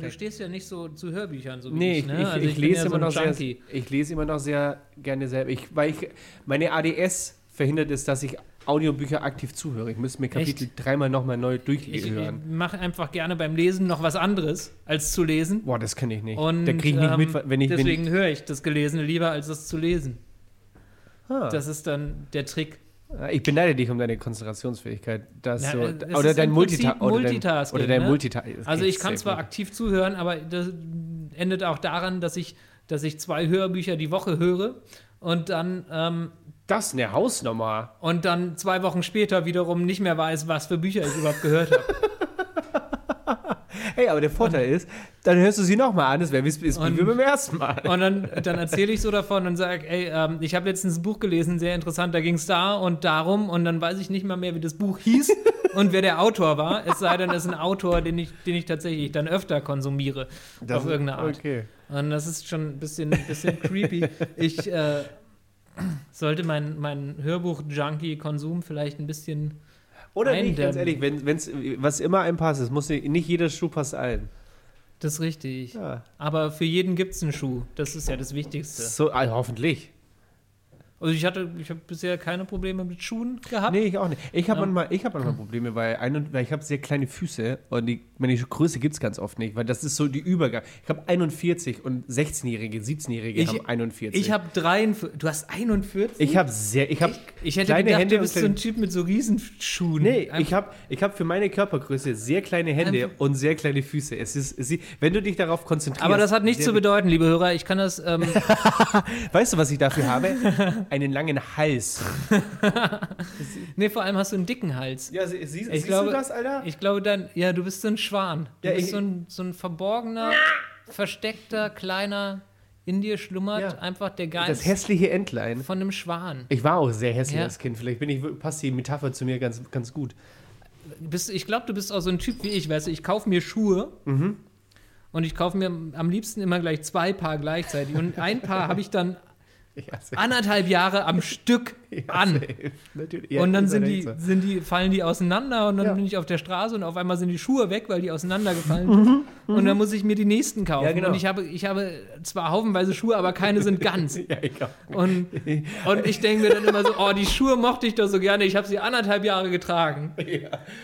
Aber du stehst ja nicht so zu Hörbüchern, so wie Nee, ich, ich, ne? ich, Also ich, bin lese ja so immer noch sehr, Junkie. ich lese immer noch sehr gerne selber. Ich, weil ich, meine ADS verhindert es, dass ich Audiobücher aktiv zuhöre. Ich müsste mir Kapitel dreimal nochmal neu Ich, durchhören. ich mache einfach gerne beim Lesen noch was anderes, als zu lesen. Boah, das kann ich nicht. Und da kriege ich nicht ähm, mit, wenn ich. Deswegen ich höre ich das Gelesene lieber, als das zu lesen. ah, Das ist dann der Trick. Ich beneide dich um deine Konzentrationsfähigkeit. Das Ja, so, äh, es oder dein Multita oder dein, Multitasking, oder dein ne? Multitasking. Also ich kann zwar aktiv zuhören, aber das endet auch daran, dass ich, dass ich zwei Hörbücher die Woche höre und dann, ähm, Das ist eine Hausnummer. und dann zwei Wochen später wiederum nicht mehr weiß, was für Bücher ich überhaupt gehört habe. Hey, aber der Vorteil ist, dann hörst du sie nochmal an, das wäre wie ist wie Und- wir beim ersten Mal. Und dann, dann erzähle ich so davon und sage, ey, ähm, ich habe letztens ein Buch gelesen, sehr interessant, da ging es da und darum und dann weiß ich nicht mal mehr, wie das Buch hieß und wer der Autor war. Es sei denn, es ist ein Autor, den ich, den ich tatsächlich dann öfter konsumiere auf irgendeine Art. Okay. Und das ist schon ein bisschen, ein bisschen creepy. Ich äh, sollte mein, mein Hörbuch-Junkie-Konsum vielleicht ein bisschen. Oder nicht, ganz ehrlich, wenn, wenn's, was immer einem passt, es muss nicht, nicht jeder Schuh passt allen. Das ist richtig. Ja. Aber für jeden gibt es einen Schuh. Das ist ja das Wichtigste. So, also hoffentlich. Also ich hatte, ich habe bisher keine Probleme mit Schuhen gehabt. Nee, ich auch nicht. Ich habe Ja. manchmal, ich hab manchmal Probleme, weil, ein, weil ich habe sehr kleine Füße und die, meine Größe gibt es ganz oft nicht, weil das ist so die Übergang. Ich habe 41 und 16-Jährige, 17-Jährige Ich- haben 41. Ich habe 43. Du hast 41? ich habe sehr, ich habe Ich hätte kleine gedacht, Hände du bist so ein Typ mit so Riesenschuhen. Nee, Einfach- ich habe ich hab für meine Körpergröße sehr kleine Hände Einfach- und sehr kleine Füße. Es ist, es ist, wenn du dich darauf konzentrierst. aber das hat nichts zu bedeuten, liebe Hörer. Ich kann das. Ähm, Weißt du, was ich dafür habe? Einen langen Hals. nee, vor allem hast du einen dicken Hals. Ja, sie, siehst, Ich glaube, Alter? Ich glaube dann, ja, du bist so ein Schwan. Du Ja, bist ich- so ein, so ein verborgener, versteckter, kleiner, in dir schlummert Ja. einfach der das Geist hässliche Entlein. von einem Schwan. Ich war auch sehr hässlich Ja. als Kind. Vielleicht bin ich, passt die Metapher zu mir ganz, ganz gut. Bist, ich glaube, du bist auch so ein Typ wie ich, weißt du, ich kaufe mir Schuhe Mhm. und ich kaufe mir am liebsten immer gleich zwei Paar gleichzeitig. Und ein Paar habe ich dann Ja, anderthalb Jahre am Stück ja, an. Ja, und dann sind die, so. sind die, fallen die auseinander und dann bin ich auf der Straße und auf einmal sind die Schuhe weg, weil die auseinandergefallen sind. Und dann muss ich mir die nächsten kaufen. Mhm. Genau. Und ich habe, ich habe zwar haufenweise Schuhe, aber keine sind ganz. Und, und ich denke mir dann immer so, oh, die Schuhe mochte ich doch so gerne, ich habe sie anderthalb Jahre getragen.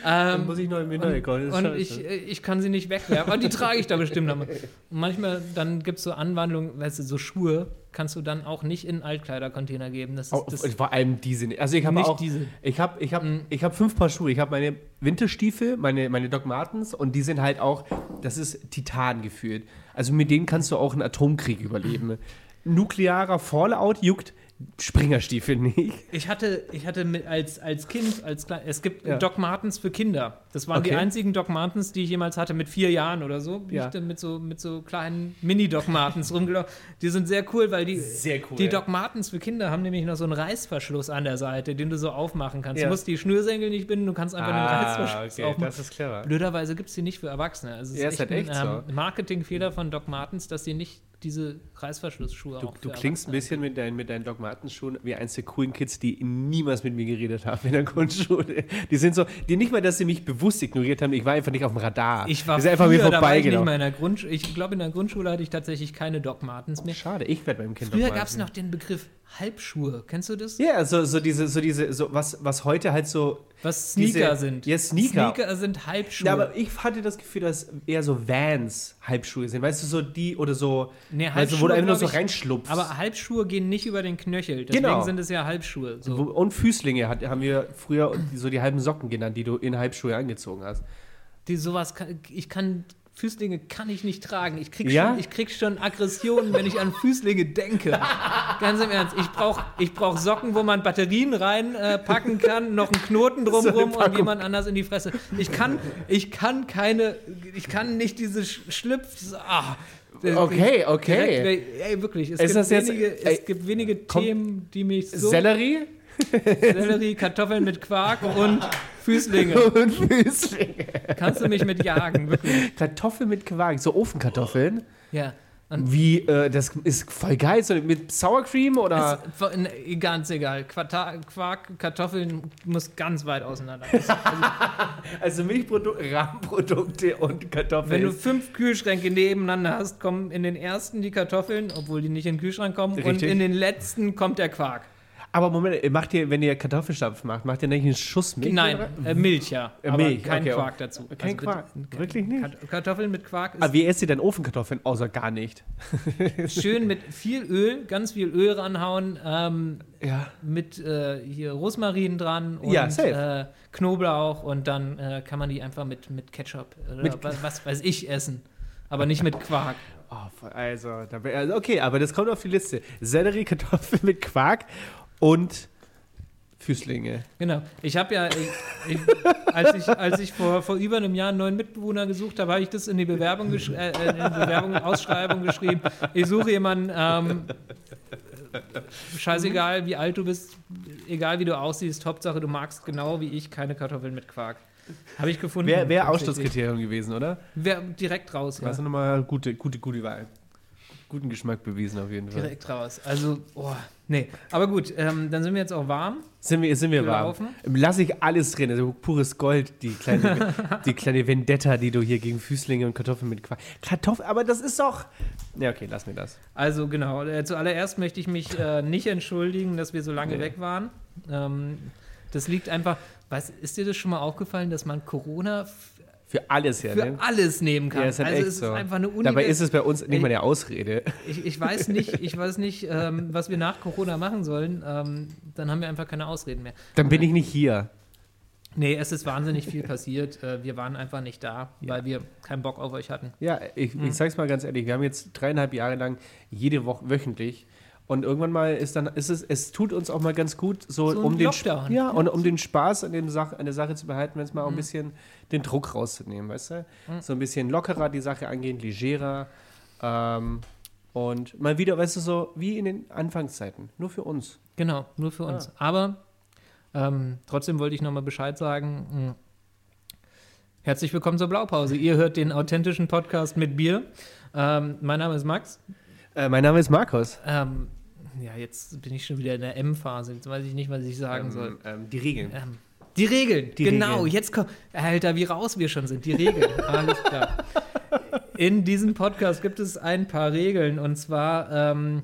Dann Ähm, muss ich neu mir neue kaufen. und ich, ich kann sie nicht wegwerfen. Und die trage ich da bestimmt noch mal. Und manchmal, dann gibt es so Anwandlungen, weißt du, so Schuhe kannst du dann auch nicht in Altkleidercontainer geben. Das ist, das, vor allem diese. nicht. Also ich habe Nicht auch. diese. Ich habe ich hab, Mhm. ich hab fünf Paar Schuhe. Ich habe meine Winterstiefel, meine, meine Doc Martens und die sind halt auch. Das ist Titan gefühlt. Also mit denen kannst du auch einen Atomkrieg überleben. Nuklearer Fallout juckt Springerstiefel nicht. Ich hatte, ich hatte mit, als, als Kind, als klein, es gibt Ja. Doc Martens für Kinder. Das waren die Okay. einzigen Doc Martens, die ich jemals hatte mit vier Jahren oder so. Bin Ja. ich dann mit so, mit so kleinen Mini-Doc Martens rumgelaufen. Die sind sehr cool, weil die, Sehr cool. die Doc Martens für Kinder haben nämlich noch so einen Reißverschluss an der Seite, den du so aufmachen kannst. Ja. Du musst die Schnürsenkel nicht binden, du kannst einfach den Reißverschluss okay, aufmachen. das ist clever. Blöderweise gibt es die nicht für Erwachsene. Also es Ja, ist ist halt echt echt ein ähm, Marketingfehler von Doc Martens, dass sie nicht diese Reißverschlussschuhe Du, auch du klingst ein bisschen mit deinen, mit deinen Doc Martens Schuhen wie eins der coolen Kids, die niemals mit mir geredet haben in der Grundschule. Die sind so, die nicht mal, dass sie mich bewusst ignoriert haben, ich war einfach nicht auf dem Radar. Ich war sind einfach mir früher, war ich mal in der Grundschule. Ich glaube, in der Grundschule hatte ich tatsächlich keine Doc Martens mehr. Schade, ich werde beim Kind Früher gab es noch den Begriff Halbschuhe. Kennst du das? Ja, so, so diese, so diese, so was, was heute halt so. Was Sneaker Diese- sind. Ja, Sneaker. Sneaker sind Halbschuhe. Ja, aber ich hatte das Gefühl, dass eher so Vans Halbschuhe sind. Weißt du, so die oder so. Nee, weißt du, wo Halbschuhe, du einfach nur so reinschlupfst. aber Halbschuhe gehen nicht über den Knöchel. Deswegen Genau. sind es ja Halbschuhe. So. Und Füßlinge hat, haben wir früher so die halben Socken genannt, die du in Halbschuhe angezogen hast. Die sowas kann, ich kann Füßlinge kann ich nicht tragen. Ich krieg, Ja? schon, ich krieg schon Aggressionen, wenn ich an Füßlinge denke. Ganz im Ernst. Ich brauche ich brauch Socken, wo man Batterien reinpacken äh, kann, noch einen Knoten So drumrum und Packung. jemand anders in die Fresse. Ich kann, ich kann keine, ich kann nicht diese Sch- Schlüpf. Ah, Okay, okay. Direkt, ey, wirklich. Es, Ist gibt, das jetzt- wenige, ey, es gibt wenige Themen, die mich so. Sellerie Sellerie, Kartoffeln mit Quark und Füßlinge. und Füßlinge. Kannst du mich mit jagen, wirklich. Kartoffeln mit Quark, so Ofenkartoffeln. Ja. Wie, äh, das ist voll geil. So mit Sour Cream oder? Ist, ne, ganz egal. Quarta Quark, Kartoffeln muss ganz weit auseinander. also Milchprodukte, Rahmenprodukte und Kartoffeln. Wenn du fünf Kühlschränke nebeneinander hast, kommen in den ersten die Kartoffeln, obwohl die nicht in den Kühlschrank kommen, Richtig. und in den letzten kommt der Quark. Aber Moment, macht ihr, wenn ihr Kartoffelstampf macht, macht ihr nicht einen Schuss Milch? Nein, äh, Milch, ja. Äh, aber Milch, kein okay. Quark dazu. Kein bitte- Quark? kein- Wirklich nicht? Kart- Kartoffeln mit Quark ist Aber wie esst ihr denn Ofenkartoffeln? Außer gar nicht. schön mit viel Öl, ganz viel Öl ranhauen, ähm, Ja. mit äh, hier Rosmarin dran und Ja, äh, Knoblauch und dann äh, kann man die einfach mit, mit Ketchup oder Mit- was, weiß ich essen. Aber nicht mit Quark. Oh, also, also, okay, aber das kommt auf die Liste. Sellerie, Kartoffeln mit Quark und Füßlinge. Genau. Ich habe ja, ich, ich, als ich, als ich vor, vor über einem Jahr einen neuen Mitbewohner gesucht habe, habe ich das in die Bewerbung, äh, in die Bewerbung Ausschreibung geschrieben. Ich suche jemanden, ähm, scheißegal wie alt du bist, egal wie du aussiehst, Hauptsache du magst genau wie ich keine Kartoffeln mit Quark. Habe ich gefunden. Wäre wär. Ausschlusskriterium gewesen, oder? Wär direkt raus, ja. Das ist nochmal gute, gute, gute Wahl. Guten Geschmack bewiesen auf jeden Fall. Direkt raus. Also, oh, nee. Aber gut, ähm, dann sind wir jetzt auch warm. Sind wir, sind wir warm? Lass ich alles drin, also pures Gold, die kleine, die kleine Vendetta, die du hier gegen Füßlinge und Kartoffeln mit Quark. Kartoffeln, aber das ist doch. Ja, okay, lass mir das. Also genau, äh, zuallererst möchte ich mich äh, nicht entschuldigen, dass wir so lange Nee. weg waren. Ähm, das liegt einfach, was, ist dir das schon mal aufgefallen, dass man Corona Für alles ja, für ne? alles nehmen kann? Ja, ist halt also echt es ist so. einfach eine Dabei Univers- ist es bei uns nicht mal eine Ausrede. ich, ich weiß nicht, ich weiß nicht ähm, was wir nach Corona machen sollen. Ähm, dann haben wir einfach keine Ausreden mehr. Dann bin ich nicht hier. Nee, es ist wahnsinnig viel passiert. Äh, wir waren einfach nicht da, Ja. weil wir keinen Bock auf euch hatten. Ja, ich, Hm. ich sag's mal ganz ehrlich, wir haben jetzt dreieinhalb Jahre lang jede Woche wöchentlich und irgendwann mal ist dann, ist es, es tut uns auch mal ganz gut, so, So um den Lockdown. ja, Ja. und um den Spaß an, dem Sach, an der Sache zu behalten, wenn es mal Hm. auch ein bisschen den Druck rauszunehmen, weißt du? Mhm. So ein bisschen lockerer die Sache angehen, legerer ähm, und mal wieder, weißt du, so wie in den Anfangszeiten, nur für uns. Genau, nur für uns. Aber ähm, trotzdem wollte ich nochmal Bescheid sagen. mh, Herzlich willkommen zur Blaupause. Ihr hört den authentischen Podcast mit Bier. Ähm, mein Name ist Max. Äh, mein Name ist Markus. Ähm, ja, jetzt bin ich schon wieder in der M-Phase. Jetzt weiß ich nicht, was ich sagen soll. Ähm, ähm, die Regeln. Ähm, die Regeln, Die genau. Regeln. Jetzt kommt, Alter, wie raus wir schon sind. Die Regeln, alles klar. In diesem Podcast gibt es ein paar Regeln und zwar ähm,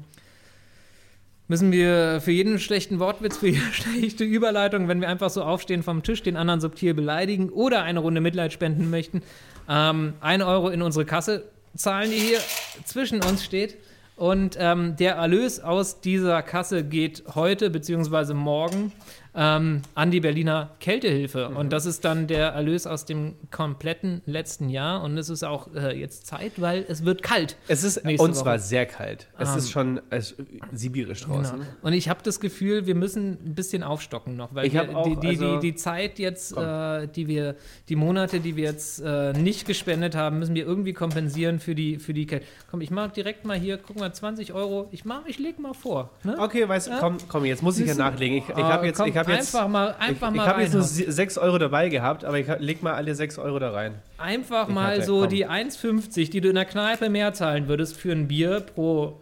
müssen wir für jeden schlechten Wortwitz, für jede schlechte Überleitung, wenn wir einfach so aufstehen vom Tisch, den anderen subtil beleidigen oder eine Runde Mitleid spenden möchten, ähm, ein Euro in unsere Kasse zahlen, die hier zwischen uns steht. Und ähm, der Erlös aus dieser Kasse geht heute bzw. morgen ähm, an die Berliner Kältehilfe. Mhm. Und das ist dann der Erlös aus dem kompletten letzten Jahr. Und es ist auch äh, jetzt Zeit, weil es wird kalt. Es ist und zwar sehr kalt. Es Ähm, ist schon es, sibirisch draußen. Genau. Und ich habe das Gefühl, wir müssen ein bisschen aufstocken noch, weil wir, auch, die, die, also- die, die Zeit jetzt, äh, die wir, die Monate, die wir jetzt äh, nicht gespendet haben, müssen wir irgendwie kompensieren für die, für die Kälte. Komm, ich mache direkt mal hier, guck mal, 20 Euro. Ich mach, ich leg mal vor. Ne? Okay, weißt du, Ja. komm, komm, jetzt muss ich ja nachlegen. Ich, ich Ah, habe jetzt, komm, ich hab jetzt, einfach mal, einfach ich, mal ich habe jetzt nur reinhauen. 6 Euro dabei gehabt, aber ich leg mal alle 6 Euro da rein. Einfach Ich mal hatte, so komm. die 1,50, die du in der Kneipe mehr zahlen würdest für ein Bier pro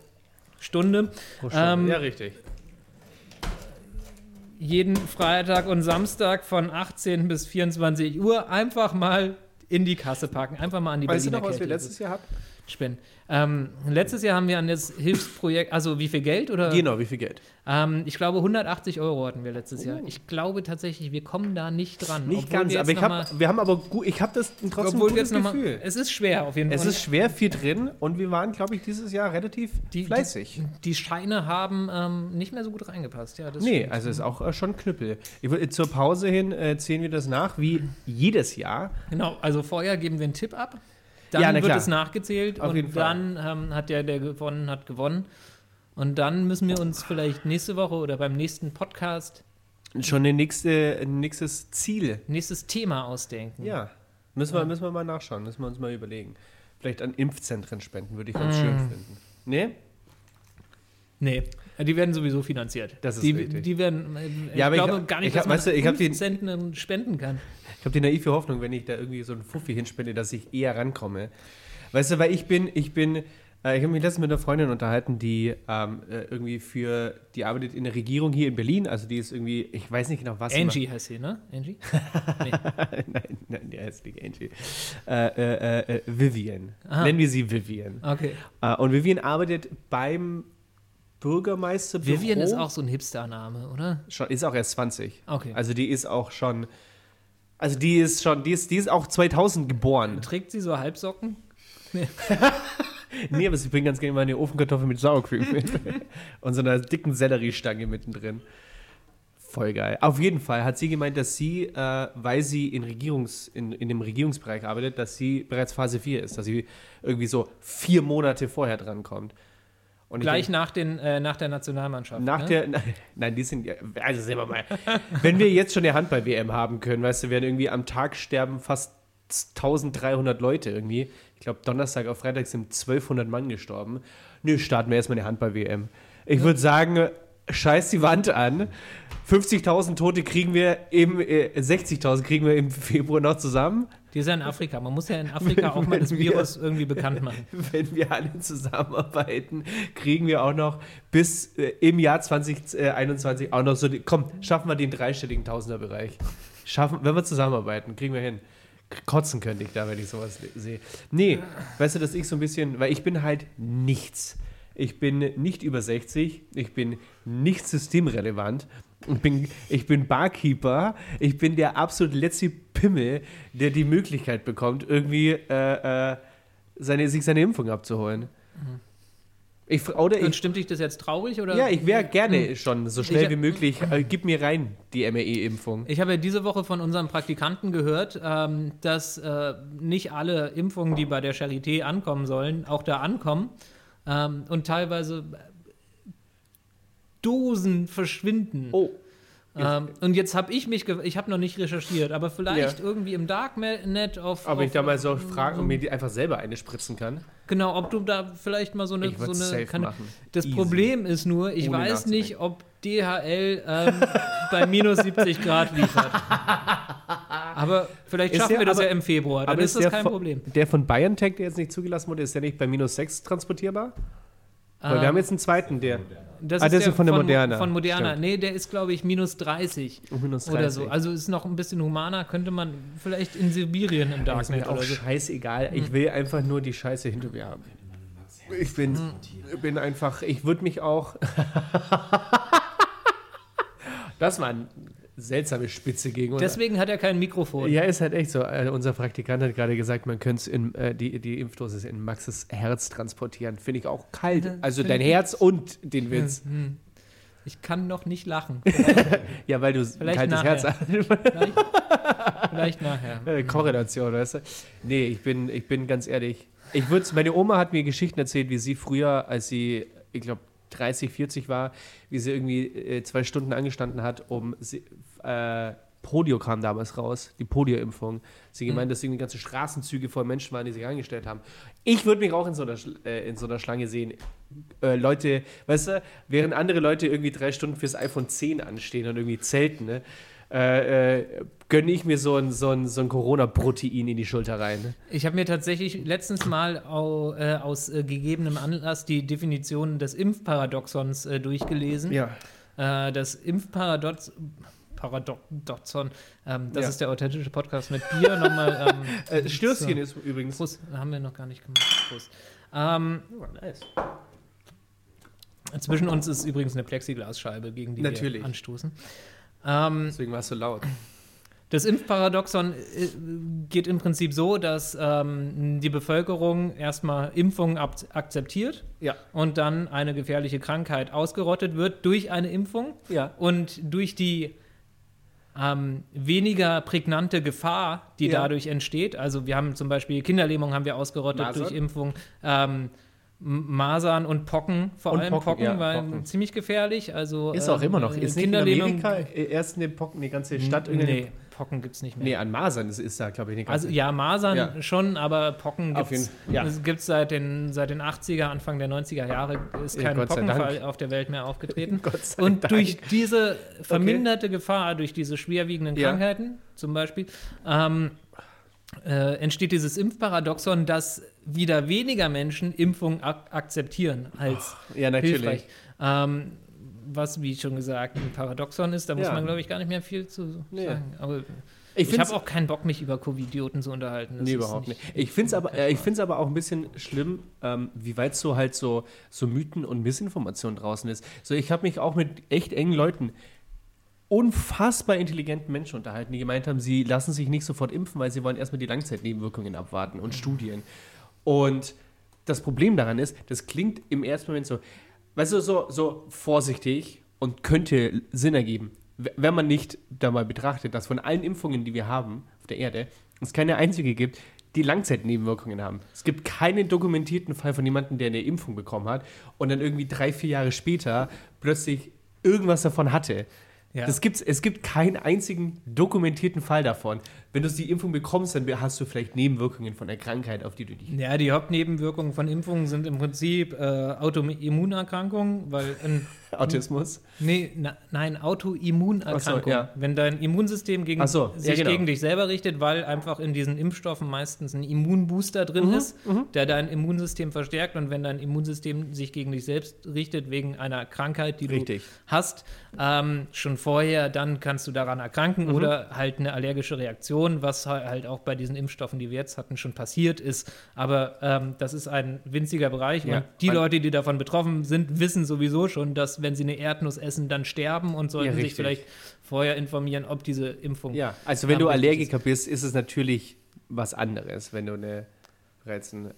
Stunde. Ähm, ja, richtig. jeden Freitag und Samstag von 18 bis 24 Uhr einfach mal in die Kasse packen. Einfach mal an die Weißt du Berliner noch, was wir letztes Jahr hatten? Spenden. Ähm, letztes Jahr haben wir an das Hilfsprojekt, also wie viel Geld? Oder? Genau, wie viel Geld? Ähm, ich glaube 180 Euro hatten wir letztes Jahr. Ich glaube tatsächlich, wir kommen da nicht dran. Nicht ganz, aber ich hab, wir haben aber gut, ich habe das trotzdem obwohl ein gutes noch mal, Gefühl. es ist schwer auf jeden Es Fall. ist schwer viel drin und wir waren, glaube ich, dieses Jahr relativ die, fleißig. Die, die Scheine haben ähm, nicht mehr so gut reingepasst. Ja, das Nee, stimmt. also ist auch äh, schon Knüppel. Ich, zur Pause hin äh, zählen wir das nach, wie jedes Jahr. Genau, also vorher geben wir einen Tipp ab. Dann Ja, na wird klar. es nachgezählt Auf und dann ähm, hat der, der gewonnen hat, gewonnen. Und dann müssen wir uns vielleicht nächste Woche oder beim nächsten Podcast Schon ein nächste, nächstes Ziel. nächstes Thema ausdenken. Ja, müssen wir, müssen wir mal nachschauen, müssen wir uns mal überlegen. Vielleicht an Impfzentren spenden, würde ich ganz Mm. schön finden. Nee? Nee, die werden sowieso finanziert. Das ist die, richtig. Die werden, äh, ich Ja, aber ich glaube hab- gar nicht, ich hab- dass man weißt du, ich hab den- 5 Cent spenden kann. Ich habe die naive Hoffnung, wenn ich da irgendwie so einen Fuffi hinspende, dass ich eher rankomme. Weißt du, weil ich bin, ich bin Äh, ich habe mich letztens mit einer Freundin unterhalten, die ähm, äh, irgendwie für, die arbeitet in der Regierung hier in Berlin, also die ist irgendwie, ich weiß nicht genau was. Angie heißt sie, ne? Angie? Nee. nein, nein, die heißt nicht Angie. Äh, äh, äh, Vivian. Aha. Nennen wir sie Vivian. Okay. Äh, und Vivian arbeitet beim Bürgermeister. Vivian ist auch so ein Hipster-Name, oder? schon, ist auch erst 20. Okay. Also die ist auch schon, also die ist schon, die ist, die ist auch 2000 geboren. Trägt sie so Halbsocken? nee, aber sie bringt ganz gerne mal eine Ofenkartoffel mit Sour Cream mit. und so einer dicken Selleriestange mittendrin. Voll geil. Auf jeden Fall hat sie gemeint, dass sie, äh, weil sie in, Regierungs, in, in dem Regierungsbereich arbeitet, dass sie bereits Phase 4 ist, dass sie irgendwie so vier Monate vorher drankommt. Und ich Gleich denk- nach, den, äh, nach der Nationalmannschaft. nach ne? der, nein, die sind also sehen wir mal, wenn wir jetzt schon eine Handball-WM haben können, weißt du, werden irgendwie am Tag sterben fast 1300 Leute irgendwie. Ich glaube, Donnerstag auf Freitag sind 1200 Mann gestorben. Nö, starten wir erstmal eine Handball-WM. Ich würde sagen, scheiß die Wand an. 50.000 Tote kriegen wir im, äh, 60.000 kriegen wir im Februar noch zusammen. Die ist ja in Afrika. Man muss ja in Afrika auch mal das wir- Virus irgendwie bekannt machen. Wenn wir alle zusammenarbeiten, kriegen wir auch noch bis äh, im Jahr 2021 auch noch so, die, komm, schaffen wir den dreistelligen Tausenderbereich. Schaffen, wenn wir zusammenarbeiten, kriegen wir hin. Kotzen könnte ich da, wenn ich sowas sehe. Nee, weißt du, dass ich so ein bisschen, weil ich bin halt nichts. Ich bin nicht über 60, ich bin nicht systemrelevant. Ich bin, ich bin Barkeeper, ich bin der absolut letzte Pimmel, der die Möglichkeit bekommt, irgendwie äh, äh, seine, sich seine Impfung abzuholen. Ich, fra- oder Und ich, stimmt dich das jetzt traurig? Oder? ja, ich wäre gerne schon so schnell Ich- wie möglich. Äh, gib mir rein die MRE-Impfung. Ich habe ja diese Woche von unserem Praktikanten gehört, ähm, dass äh, nicht alle Impfungen, die bei der Charité ankommen sollen, auch da ankommen. Ähm, und teilweise Dosen verschwinden. Oh, Ähm, und jetzt habe ich mich, ich habe noch nicht recherchiert, aber vielleicht Ja. irgendwie im Darknet auf. aber auf, ich da mal so frage und mir die einfach selber eine spritzen kann. Genau, ob du da vielleicht mal so eine. Ich so eine safe kann, machen. Das Easy. Problem ist nur, ich Ohne weiß nicht, ob DHL ähm, bei minus 70 Grad liefert. Aber vielleicht Ist schaffen der- wir das aber- ja im Februar, dann ist das der kein von, Problem. Der von BioNTech, der jetzt nicht zugelassen wurde, ist der nicht bei minus 6 transportierbar? Weil wir Ähm, haben jetzt einen zweiten, der. das ah, das ist von der Mo- Moderna. Von Moderna. Stimmt. Nee, der ist, glaube ich, minus 30 Um minus oder so. 30. Also ist noch ein bisschen humaner, könnte man vielleicht in Sibirien im ist Darknet mir auch oder so. scheißegal. Hm. Ich will einfach nur die Scheiße hinter mir haben. Ich bin, Hm. bin einfach, ich würde mich auch. das war eine seltsame Spitze gegen uns. Deswegen hat er kein Mikrofon. Ja, ist halt echt so. Äh, unser Praktikant hat gerade gesagt, man könnte äh, die, die Impfdosis in Maxes Herz transportieren. Finde ich auch kalt. Also dein Herz und den Witz. Hm. Ich kann noch nicht lachen. Ja, weil du Vielleicht kaltes nachher. Herz hast. Vielleicht, vielleicht nachher. Äh, Korrelation, weißt du? Nee, ich bin, ich bin ganz ehrlich. Ich würde meine Oma hat mir Geschichten erzählt, wie sie früher, als sie, ich glaube, 30, 40 war, wie sie irgendwie äh, zwei Stunden angestanden hat, um äh, Polio kam damals raus, die Polio-Impfung. Sie gemeint, dass irgendwie ganze Straßenzüge voll Menschen waren, die sich angestellt haben. Ich würde mich auch in so einer, äh, in so einer Schlange sehen. Äh, Leute, weißt du, während andere Leute irgendwie drei Stunden fürs iPhone 10 anstehen und irgendwie zelten, ne? Äh, äh, gönne ich mir so ein, so ein, so ein Corona-Protein in die Schulter rein. Ne? Ich habe mir tatsächlich letztens mal au, äh, aus äh, gegebenem Anlass die Definition des Impfparadoxons äh, durchgelesen. Ja. Äh, das Impfparadox. Paradoxon, ähm, das Ja. ist der authentische Podcast mit Bier. Nochmal. Ähm, Äh, Stößchen so. ist übrigens. Prost, haben wir noch gar nicht gemacht. Prost. Ähm, nice. zwischen uns ist übrigens eine Plexiglasscheibe, gegen die Natürlich. wir anstoßen. Ähm, Deswegen war es so laut. Das Impfparadoxon äh, geht im Prinzip so, dass ähm, die Bevölkerung erstmal Impfungen akzeptiert Ja. und dann eine gefährliche Krankheit ausgerottet wird durch eine Impfung Ja. und durch die ähm, weniger prägnante Gefahr, die Ja. dadurch entsteht. Also wir haben zum Beispiel Kinderlähmung haben wir ausgerottet Masern? durch Impfung. Ähm, Masern und Pocken, vor Und allem Pocken, Pocken, ja, weil Pocken. ziemlich gefährlich. Also, Ist auch ähm, immer noch. Ist nicht in Kinderlähmung. Amerika äh, erst eine Pocken, die ganze Stadt irgendwie. Nee, Pocken gibt es nicht mehr. Nee, an Masern ist, ist da, glaube ich, ganze. Also ja, Masern Ja. schon, aber Pocken gibt es ja. gibt's seit, den, seit den 80er, Anfang der 90er Jahre ist Ja, kein sei Pockenfall auf der Welt mehr aufgetreten. Und Dank. durch diese verminderte Gefahr, durch diese schwerwiegenden Ja. Krankheiten zum Beispiel, ähm, äh, entsteht dieses Impfparadoxon, dass wieder weniger Menschen Impfungen ak akzeptieren als Ja, natürlich. hilfreich. Ähm, was, wie schon gesagt, ein Paradoxon ist, da muss Ja. man, glaube ich, gar nicht mehr viel zu Nee. sagen. Aber Ich ich, habe auch keinen Bock, mich über Covidioten zu unterhalten. Das Nee, überhaupt nicht. Ich finde es aber, äh, ich find's aber auch ein bisschen schlimm, ähm, wie weit so halt so, so Mythen und Missinformation draußen ist. So, ich habe mich auch mit echt engen Leuten, unfassbar intelligenten Menschen unterhalten, die gemeint haben, sie lassen sich nicht sofort impfen, weil sie wollen erstmal die Langzeitnebenwirkungen abwarten und Studien. Und das Problem daran ist, das klingt im ersten Moment so, weißt du, so, so vorsichtig und könnte Sinn ergeben, wenn man nicht da mal betrachtet, dass von allen Impfungen, die wir haben auf der Erde, es keine einzige gibt, die Langzeitnebenwirkungen haben. Es gibt keinen dokumentierten Fall von jemandem, der eine Impfung bekommen hat und dann irgendwie drei, vier Jahre später plötzlich irgendwas davon hatte. Ja. Das gibt's, es gibt keinen einzigen dokumentierten Fall davon. Wenn du die Impfung bekommst, dann hast du vielleicht Nebenwirkungen von der Krankheit, auf die du dich Ja, die Hauptnebenwirkungen von Impfungen sind im Prinzip äh, Autoimmunerkrankungen, weil ein, Autismus. nee, na, nein, Autoimmunerkrankungen. So, ja. Wenn dein Immunsystem gegen, so, ja, sich genau. gegen dich selber richtet, weil einfach in diesen Impfstoffen meistens ein Immunbooster drin Mhm, ist, der dein Immunsystem verstärkt und wenn dein Immunsystem sich gegen dich selbst richtet wegen einer Krankheit, die Richtig. du hast, ähm, schon vorher, dann kannst du daran erkranken Mhm. oder halt eine allergische Reaktion, was halt auch bei diesen Impfstoffen, die wir jetzt hatten, schon passiert ist. Aber ähm, das ist ein winziger Bereich Ja, und die Leute, die davon betroffen sind, wissen sowieso schon, dass wenn sie eine Erdnuss essen, dann sterben und sollten Ja, sich vielleicht vorher informieren, ob diese Impfung. Ja, also wenn du Allergiker bist, ist es natürlich was anderes, wenn du eine Reizen.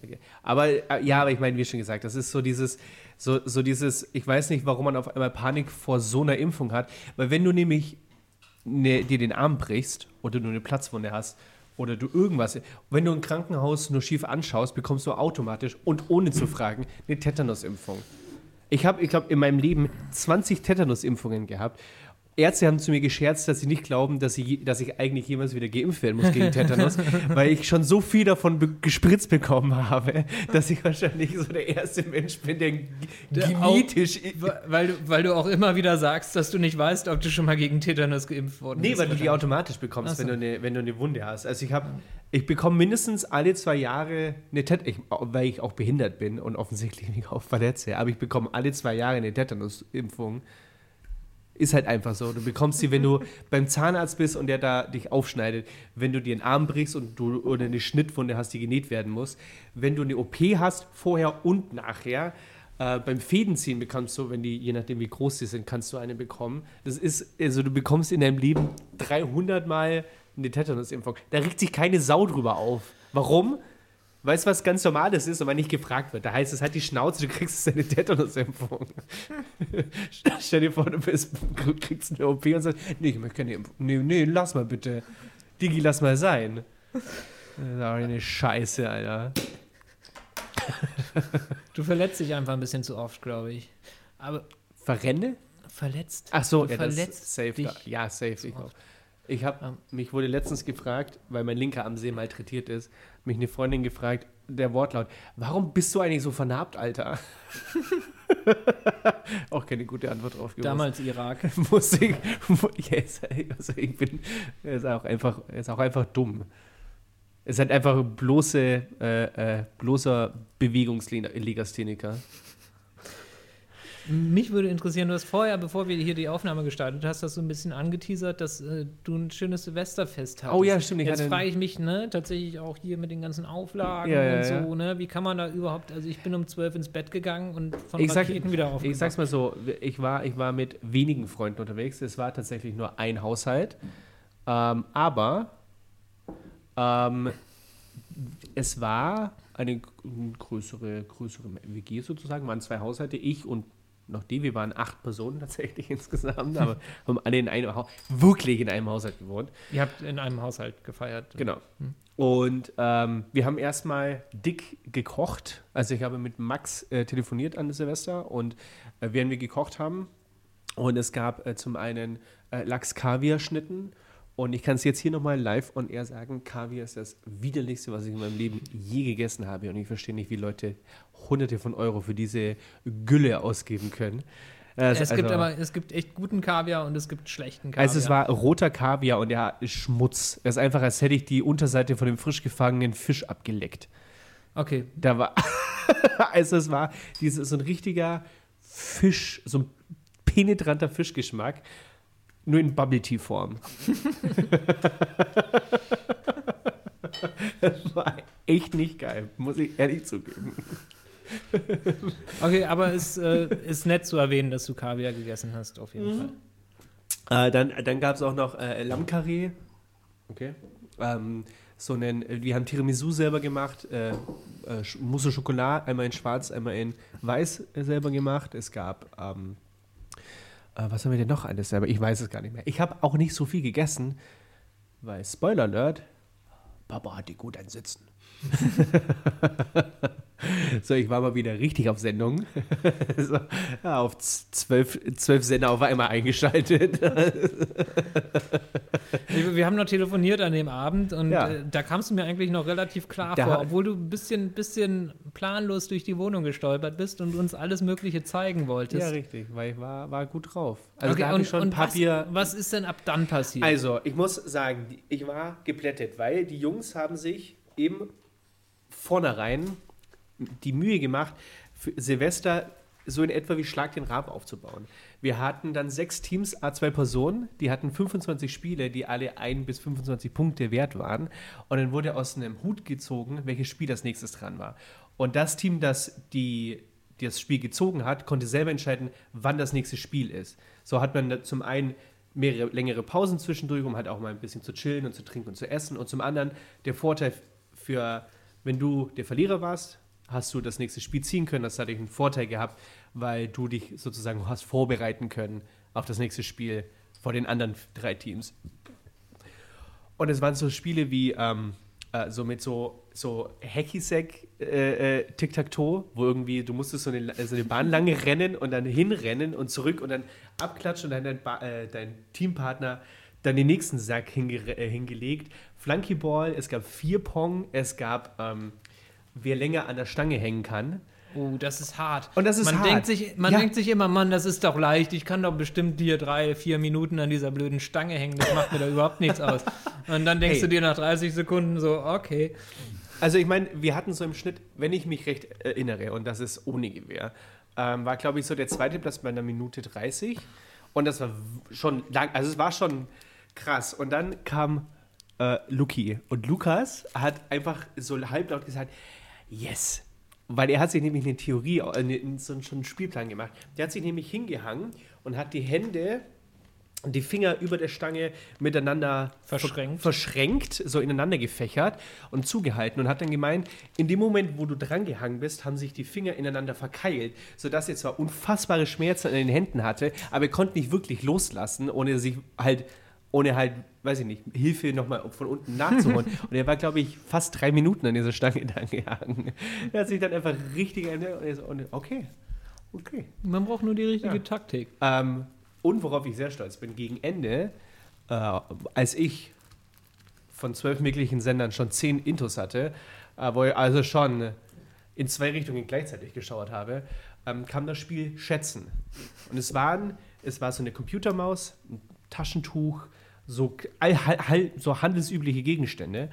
Aber äh, ja, aber ich meine, wie schon gesagt, das ist so dieses, so, so dieses, ich weiß nicht, warum man auf einmal Panik vor so einer Impfung hat, weil wenn du nämlich ne, dir den Arm brichst oder du eine Platzwunde hast oder du irgendwas, wenn du ein Krankenhaus nur schief anschaust, bekommst du automatisch und ohne zu fragen eine Tetanusimpfung. Ich habe, ich glaube, in meinem Leben 20 Tetanusimpfungen gehabt. Ärzte haben zu mir gescherzt, dass sie nicht glauben, dass ich, je- dass ich eigentlich jemals wieder geimpft werden muss gegen Tetanus, weil ich schon so viel davon be gespritzt bekommen habe, dass ich wahrscheinlich so der erste Mensch bin, der Der auch- genetisch. Weil du, weil du auch immer wieder sagst, dass du nicht weißt, ob du schon mal gegen Tetanus geimpft worden Nee, bist. weil du die automatisch bekommst, so. wenn, du eine, wenn du eine Wunde hast. Also ich habe, ich bekomme mindestens alle zwei Jahre eine Tetanus, weil ich auch behindert bin und offensichtlich mich auch verletze, aber ich bekomme alle zwei Jahre eine Tetanusimpfung. Ist halt einfach so. Du bekommst sie, wenn du beim Zahnarzt bist und der da dich aufschneidet, wenn du dir einen Arm brichst und du oder eine Schnittwunde hast, die genäht werden muss, wenn du eine OP hast, vorher und nachher. Äh, beim Fädenziehen bekommst du, wenn die, je nachdem wie groß die sind, kannst du eine bekommen. Das ist, also du bekommst in deinem Leben 300 Mal eine Tetanusimpfung. Da regt sich keine Sau drüber auf. Warum? Weißt du, was ganz Normales ist, aber nicht gefragt wird? Da heißt es halt die Schnauze, du kriegst eine Tetanusimpfung. Stell dir vor, du bist, du kriegst eine OP und sagst, nee, ich möchte keine Impfung. Nee, nee, lass mal bitte. Digi, lass mal sein. Das ist auch eine Scheiße, Alter. Du verletzt dich einfach ein bisschen zu oft, glaube ich. Aber Verrenne? verletzt. Ach so, ja, das verletzt ist safe. dich Da. Ja, safe. Ich, auch. Ich habe, Ähm. mich wurde letztens gefragt, weil mein linker Arm sehr malträtiert ist, mich eine Freundin gefragt, der Wortlaut, warum bist du eigentlich so vernarbt, Alter? auch keine gute Antwort drauf gewusst. Damals Irak. muss ich, ist, also ich bin, er ist auch einfach, er ist auch einfach dumm. Es ist halt einfach ein bloße, äh, äh, bloßer Bewegungslegastheniker. Mich würde interessieren, du hast vorher, bevor wir hier die Aufnahme gestartet hast, hast du ein bisschen angeteasert, dass äh, du ein schönes Silvesterfest hast. Oh ja, stimmt, ich Jetzt frage ich mich, ne, tatsächlich auch hier mit den ganzen Auflagen Ja, ja, und so, ne, wie kann man da überhaupt, also ich bin um zwölf ins Bett gegangen und von Ich sag- Raketen wieder aufgewacht. Ich sag's mal so, ich war, ich war mit wenigen Freunden unterwegs. Es war tatsächlich nur ein Haushalt. Ähm, aber ähm, es war eine größere, größere WG sozusagen, waren zwei Haushalte, ich und noch die, wir waren acht Personen tatsächlich insgesamt, aber haben alle in einem Haus, wirklich in einem Haushalt gewohnt. Ihr habt in einem Haushalt gefeiert. Genau. Und ähm, wir haben erstmal dick gekocht. Also ich habe mit Max äh, telefoniert an Silvester und äh, während wir gekocht haben und es gab äh, zum einen äh, Lachs-Kaviar-Schnitten und ich kann es jetzt hier nochmal live on air sagen, Kaviar ist das widerlichste, was ich in meinem Leben je gegessen habe und ich verstehe nicht, wie Leute hunderte von Euro für diese Gülle ausgeben können. Also, es, gibt also- aber, es gibt echt guten Kaviar und es gibt schlechten Kaviar. Also es war roter Kaviar und der ist Schmutz. Das ist einfach, als hätte ich die Unterseite von dem frisch gefangenen Fisch abgeleckt. Okay, Da war, also es war dieses, so ein richtiger Fisch, so ein penetranter Fischgeschmack, nur in Bubble-Tea-Form. das war echt nicht geil, muss ich ehrlich zugeben. okay, aber es äh, ist nett zu erwähnen, dass du Kaviar gegessen hast, auf jeden Mhm. Fall. Äh, dann dann gab es auch noch äh, Lammkarree. Okay. Ähm, so einen, äh, wir haben Tiramisu selber gemacht, äh, äh, Mousse Schokolade, einmal in schwarz, einmal in weiß äh, selber gemacht. Es gab, ähm, äh, was haben wir denn noch alles selber? Ich weiß es gar nicht mehr. Ich habe auch nicht so viel gegessen, weil, Spoiler Alert, Papa hatte gut ein. so, ich war mal wieder richtig auf Sendung. so, ja, auf zwölf, zwölf Sender auf einmal eingeschaltet. Wir, haben noch telefoniert an dem Abend und Ja. äh, da kamst du mir eigentlich noch relativ klar Da- vor, obwohl du ein bisschen, bisschen planlos durch die Wohnung gestolpert bist und uns alles Mögliche zeigen wolltest. Ja, richtig, weil ich war, war gut drauf. Also okay, da und, ich schon und Papier. Was, was ist denn ab dann passiert? Also, ich muss sagen, ich war geplättet, weil die Jungs haben sich eben vornherein die Mühe gemacht, Silvester so in etwa wie Schlag den Raab aufzubauen. Wir hatten dann sechs Teams, A2 Personen, die hatten 25 Spiele, die alle 1 bis 25 Punkte wert waren. Und dann wurde aus einem Hut gezogen, welches Spiel das nächstes dran war. Und das Team, das die, das Spiel gezogen hat, konnte selber entscheiden, wann das nächste Spiel ist. So hat man zum einen mehrere längere Pausen zwischendurch, um halt auch mal ein bisschen zu chillen und zu trinken und zu essen. Und zum anderen der Vorteil für, wenn du der Verlierer warst, hast du das nächste Spiel ziehen können. Das hat einen Vorteil gehabt, weil du dich sozusagen hast vorbereiten können auf das nächste Spiel vor den anderen drei Teams. Und es waren so Spiele wie ähm, äh, so mit so, so Hacky-Sack äh, äh, Tic-Tac-Toe, wo irgendwie du musstest so eine, so eine Bahn lang rennen und dann hinrennen und zurück und dann abklatschen und dann dein, ba äh, dein Teampartner dann den nächsten Sack hinge äh, hingelegt. Flunkyball, es gab vier Pong, es gab ähm, wer länger an der Stange hängen kann. Oh, das ist hart. Und das ist man hart. Denkt sich, man Ja. denkt sich immer, Mann, das ist doch leicht. Ich kann doch bestimmt hier drei, vier Minuten an dieser blöden Stange hängen. Das macht mir da überhaupt nichts aus. Und dann denkst Hey. du dir nach 30 Sekunden so, okay. Also ich meine, wir hatten so im Schnitt, wenn ich mich recht erinnere, und das ist ohne Gewehr, ähm, war glaube ich so der zweite Platz bei einer Minute 30. Und das war schon lang, also es war schon krass. Und dann kam äh, Luki. Und Lukas hat einfach so halblaut gesagt, yes. Weil er hat sich nämlich eine Theorie, äh, so einen- schon einen Spielplan gemacht. Der hat sich nämlich hingehangen und hat die Hände und die Finger über der Stange miteinander ver- Verschränkt. verschränkt, so ineinander gefächert und zugehalten und hat dann gemeint, in dem Moment, wo du dran gehangen bist, haben sich die Finger ineinander verkeilt, sodass er zwar unfassbare Schmerzen in den Händen hatte, aber er konnte nicht wirklich loslassen, ohne sich halt, ohne halt, weiß ich nicht, Hilfe nochmal von unten nachzuholen. und er war, glaube ich, fast drei Minuten an dieser Stange gehangen. Er hat sich dann einfach richtig, und okay, okay. Man braucht nur die richtige Ja. Taktik. Ähm, und worauf ich sehr stolz bin, gegen Ende, äh, als ich von zwölf möglichen Sendern schon zehn Intos hatte, äh, wo ich also schon in zwei Richtungen gleichzeitig geschaut habe, ähm, kam das Spiel Schätzen. Und es waren, es war so eine Computermaus, ein Taschentuch, so, so handelsübliche Gegenstände.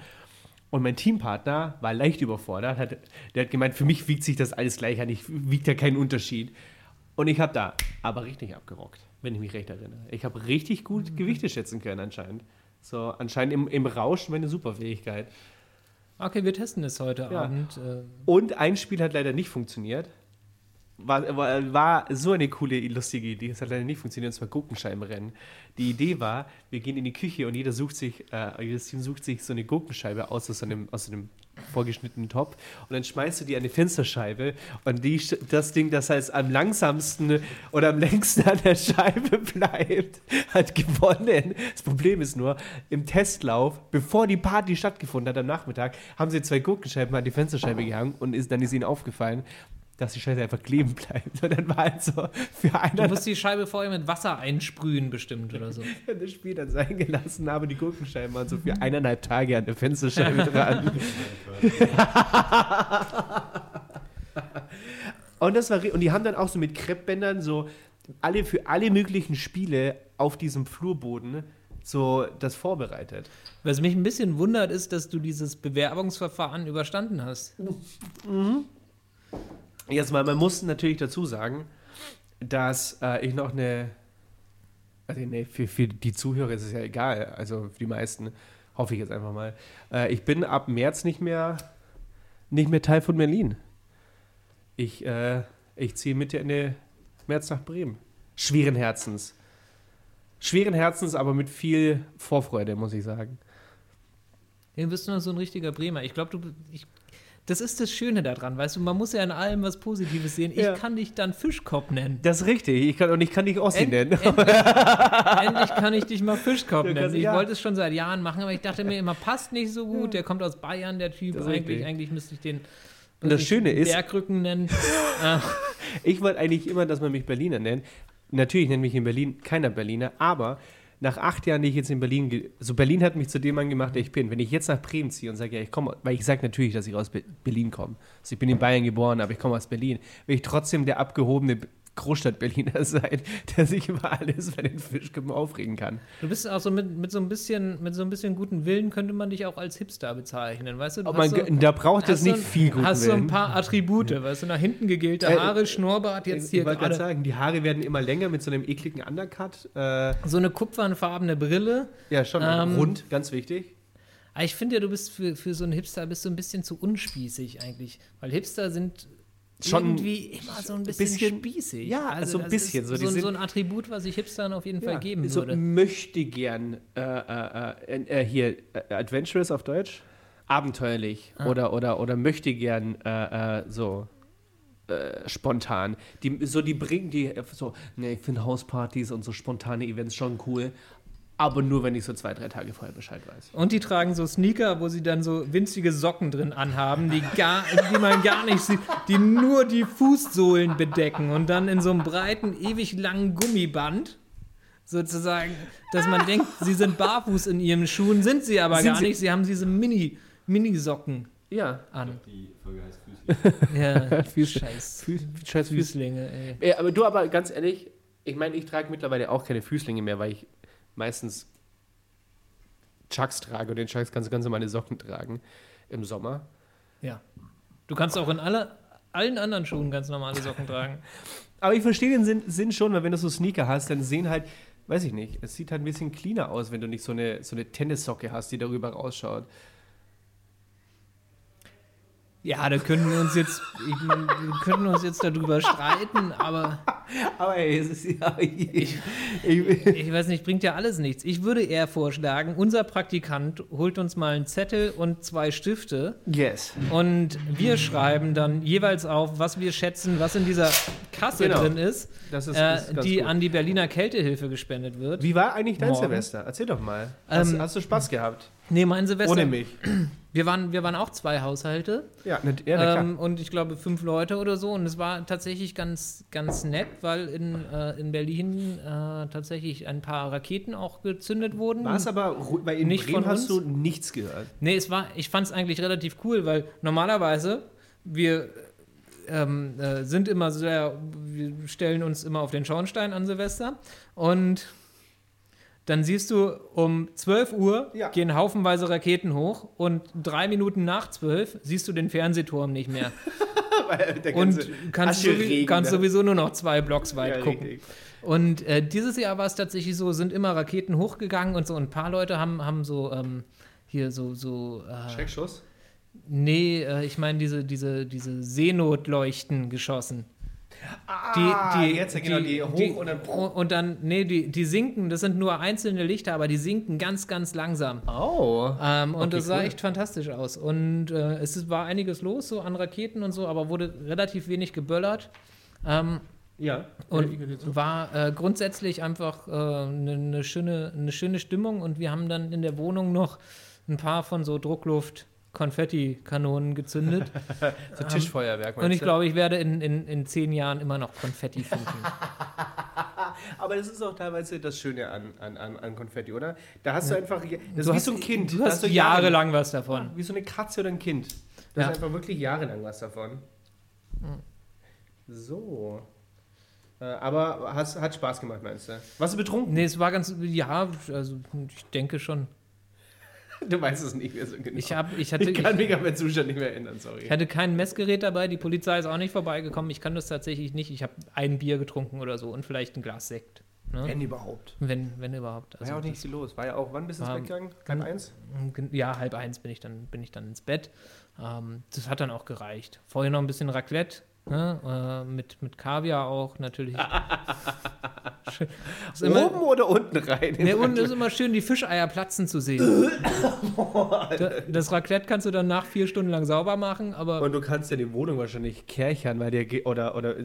Und mein Teampartner war leicht überfordert. Hat, der hat gemeint, für mich wiegt sich das alles gleich an. Ich wiegt da keinen Unterschied. Und ich habe da aber richtig abgerockt, wenn ich mich recht erinnere. Ich habe richtig gut Gewichte schätzen können anscheinend. So anscheinend im, im Rausch meine Superfähigkeit. Okay, wir testen es heute Ja. Abend. Äh, Und ein Spiel hat leider nicht funktioniert. War, war, war so eine coole, lustige Idee. Es hat leider nicht funktioniert, und zwar Gurkenscheibenrennen. Die Idee war, wir gehen in die Küche und jeder sucht sich, äh, jedes Team sucht sich so eine Gurkenscheibe aus, aus einem, aus einem vorgeschnittenen Top und dann schmeißt du die an die Fensterscheibe und die, das Ding, das heißt am langsamsten oder am längsten an der Scheibe bleibt, hat gewonnen. Das Problem ist nur, im Testlauf, bevor die Party stattgefunden hat am Nachmittag, haben sie zwei Gurkenscheiben an die Fensterscheibe gehangen und ist, dann ist ihnen aufgefallen, dass die Scheiße einfach kleben bleibt. Und dann war halt so für du einer musst die Scheibe vorher mit Wasser einsprühen, bestimmt oder so. das Spiel dann sein gelassen, aber die Gurkenscheiben waren so für eineinhalb Tage an der Fensterscheibe dran. und das war und die haben dann auch so mit Kreppbändern so alle für alle möglichen Spiele auf diesem Flurboden so das vorbereitet. Was mich ein bisschen wundert, ist, dass du dieses Bewerbungsverfahren überstanden hast. Jetzt mal, man muss natürlich dazu sagen, dass äh, ich noch eine, also nee, für, für die Zuhörer ist es ja egal, also für die meisten hoffe ich jetzt einfach mal. Äh, ich bin ab März nicht mehr, nicht mehr Teil von Berlin. Ich, äh, ich ziehe Mitte Ende März nach Bremen. Schweren Herzens. Schweren Herzens, aber mit viel Vorfreude, muss ich sagen. Du bist nur so ein richtiger Bremer. Ich glaube, du. Ich, das ist das Schöne daran, weißt du, man muss ja in allem was Positives sehen. Ich Ja. kann dich dann Fischkopf nennen. Das ist richtig. Ich kann, und ich kann dich Ossi End- nennen. Endlich, endlich kann ich dich mal Fischkopf nennen. kannst- Ich ja. wollte es schon seit Jahren machen, aber ich dachte mir immer, passt nicht so gut. Der kommt aus Bayern, der Typ. Eigentlich, eigentlich müsste ich den Und das Schöne ist- Bergrücken nennen. äh, Ich wollte eigentlich immer, dass man mich Berliner nennt. Natürlich nennt mich in Berlin keiner Berliner, aber nach acht Jahren, die ich jetzt in Berlin, so Berlin hat mich zu dem Mann gemacht, der ich bin. Wenn ich jetzt nach Bremen ziehe und sage, ja, ich komme, weil ich sage natürlich, dass ich aus Be Berlin komme. Also ich bin in Bayern geboren, aber ich komme aus Berlin. Will ich trotzdem der abgehobene Großstadt-Berliner sein, der sich über alles bei den Fischkippen aufregen kann. Du bist auch so mit, mit so ein bisschen, mit so ein bisschen guten Willen könnte man dich auch als Hipster bezeichnen, weißt du? du hast man, so, da braucht es hast nicht so, viel guten Hast so ein Willen. paar Attribute, weißt du, nach hinten gegelte Äh, Haare, Schnurrbart, jetzt ich hier wollte gerade sagen, die Haare werden immer länger mit so einem ekligen Undercut. Äh, so eine kupfernfarbene Brille. ja, schon Ähm, rund, ganz wichtig. Aber ich finde ja, du bist für, für so einen Hipster bist du ein bisschen zu unspießig eigentlich, weil Hipster sind Schon irgendwie immer so ein bisschen, bisschen- spießig. ja, so ein bisschen, so so, so ein Attribut, was ich Hipstern auf jeden Fall geben so würde. möchte gern äh, äh, äh, äh, hier äh, adventurous auf Deutsch abenteuerlich Ah. oder oder oder möchte gern äh, so spontan die so die bringen die so ne ich finde Hauspartys und so spontane Events schon cool aber nur wenn ich so zwei drei Tage vorher Bescheid weiß Und die tragen so Sneaker, wo sie dann so winzige Socken drin anhaben, die, gar, die man gar nicht sieht, die nur die Fußsohlen bedecken und dann in so einem breiten, ewig langen Gummiband sozusagen, dass man denkt, sie sind barfuß in ihren Schuhen, sind sie aber Sind gar sie- nicht, sie haben diese Mini, Mini-Socken ja an. Die Folge heißt Füße. Ja, scheiß Füß, scheiß Füßlinge, ey. Ja, aber du aber ganz ehrlich ich meine ich trage mittlerweile auch keine Füßlinge mehr weil ich meistens Chucks trage und den Chucks kannst du ganz normale Socken tragen im Sommer Ja. Du kannst auch in alle, allen anderen Schuhen ganz normale Socken tragen. Aber ich verstehe den Sinn, Sinn schon, weil wenn du so Sneaker hast, dann sehen halt, weiß ich nicht, es sieht halt ein bisschen cleaner aus, wenn du nicht so eine, so eine Tennissocke hast, die darüber rausschaut. Ja, da können wir uns jetzt, ich wir können uns jetzt darüber streiten, aber Aber ey, es ist ja. Ich, ich weiß nicht, bringt ja alles nichts. Ich würde eher vorschlagen, unser Praktikant holt uns mal einen Zettel und zwei Stifte yes. und wir schreiben dann jeweils auf, was wir schätzen, was in dieser Kasse Genau. drin ist, Das ist, äh, ist die gut. an die Berliner Kältehilfe gespendet wird. Wie war eigentlich dein Morgen. Silvester? Erzähl doch mal. Hast, Ähm, hast du Spaß gehabt? Nee, mein Silvester. Ohne mich. Wir waren, wir waren auch zwei Haushalte. Ja, ne, ja. Ähm, und ich glaube fünf Leute oder so. Und es war tatsächlich ganz, ganz nett, weil in, äh, in Berlin äh, tatsächlich ein paar Raketen auch gezündet wurden. War es aber, weil in nicht Bremen von hast uns? du nichts gehört. Nee, es war, ich fand es eigentlich relativ cool, weil normalerweise wir ähm, äh, sind immer sehr, wir stellen uns immer auf den Schornstein an Silvester und dann siehst du um 12 Uhr Ja. gehen haufenweise Raketen hoch und drei Minuten nach 12 siehst du den Fernsehturm nicht mehr. Und kannst, sowieso, kannst da- sowieso nur noch zwei Blocks weit Ja, gucken. richtig. Und äh, dieses Jahr war es tatsächlich so, sind immer Raketen hochgegangen und so. Und ein paar Leute haben, haben so ähm, hier so, so äh, Schreckschuss? nee, äh, ich meine diese, diese, diese Seenotleuchten geschossen. Ah, jetzt, ja, genau, die hoch und dann- und dann, nee, die, die sinken, das sind nur einzelne Lichter, aber die sinken ganz, ganz langsam. Oh. Ähm, und Okay, das sah cool. echt fantastisch aus. Und äh, es war einiges los, so an Raketen und so, aber wurde relativ wenig geböllert. Ähm, Ja. und war äh, grundsätzlich einfach eine ne schöne, ne schöne Stimmung. Und wir haben dann in der Wohnung noch ein paar von so Druckluft-Konfetti-Kanonen gezündet. so Tischfeuerwerk. und ich glaube, ich werde in, in, in zehn Jahren immer noch Konfetti finden. Aber das ist auch teilweise das Schöne an, an, an, Konfetti, oder? Da hast du einfach. Das ist du wie hast, so ein Kind. Du Da hast du jahrelang was davon. Wie so eine Katze oder ein Kind. Du Ja. hast einfach wirklich jahrelang was davon. So. Äh, aber hast, hat Spaß gemacht, meinst du? Warst du betrunken? Nee, es war ganz, ja, also ich denke schon. Du weißt es nicht mehr so genau. Ich, hab, ich, hatte, ich kann ich, mich an meinen Zustand nicht mehr erinnern, sorry. ich hatte kein Messgerät dabei, die Polizei ist auch nicht vorbeigekommen. Ich kann das tatsächlich nicht. Ich habe ein Bier getrunken oder so und vielleicht ein Glas Sekt. Ne? Wenn überhaupt. Wenn, wenn überhaupt. War ja auch nicht viel los. War ja auch, wann bist du ins Bett gegangen? Halb eins? Ja, halb eins bin ich dann, bin ich dann ins Bett. Ähm, das hat dann auch gereicht. Vorher noch ein bisschen Raclette, ne? äh, mit, mit Kaviar auch natürlich. Immer, Oben oder unten rein? ne, unten ist immer schön, die Fischeier platzen zu sehen. Da- das Raclette kannst du dann nach vier Stunden lang sauber machen, aber Und du kannst ja die Wohnung wahrscheinlich kerchern, weil dir oder, oder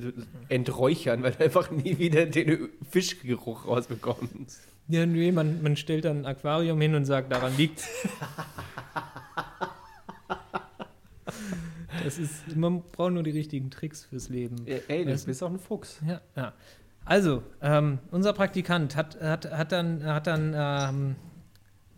enträuchern, weil du einfach nie wieder den Fischgeruch rausbekommst. ja, nee, man, man stellt dann ein Aquarium hin und sagt, daran liegt's. Das ist, man braucht nur die richtigen Tricks fürs Leben. Ey, du bist auch ein Fuchs. Ja, ja. Also, ähm, unser Praktikant hat, hat, hat dann, hat dann ähm,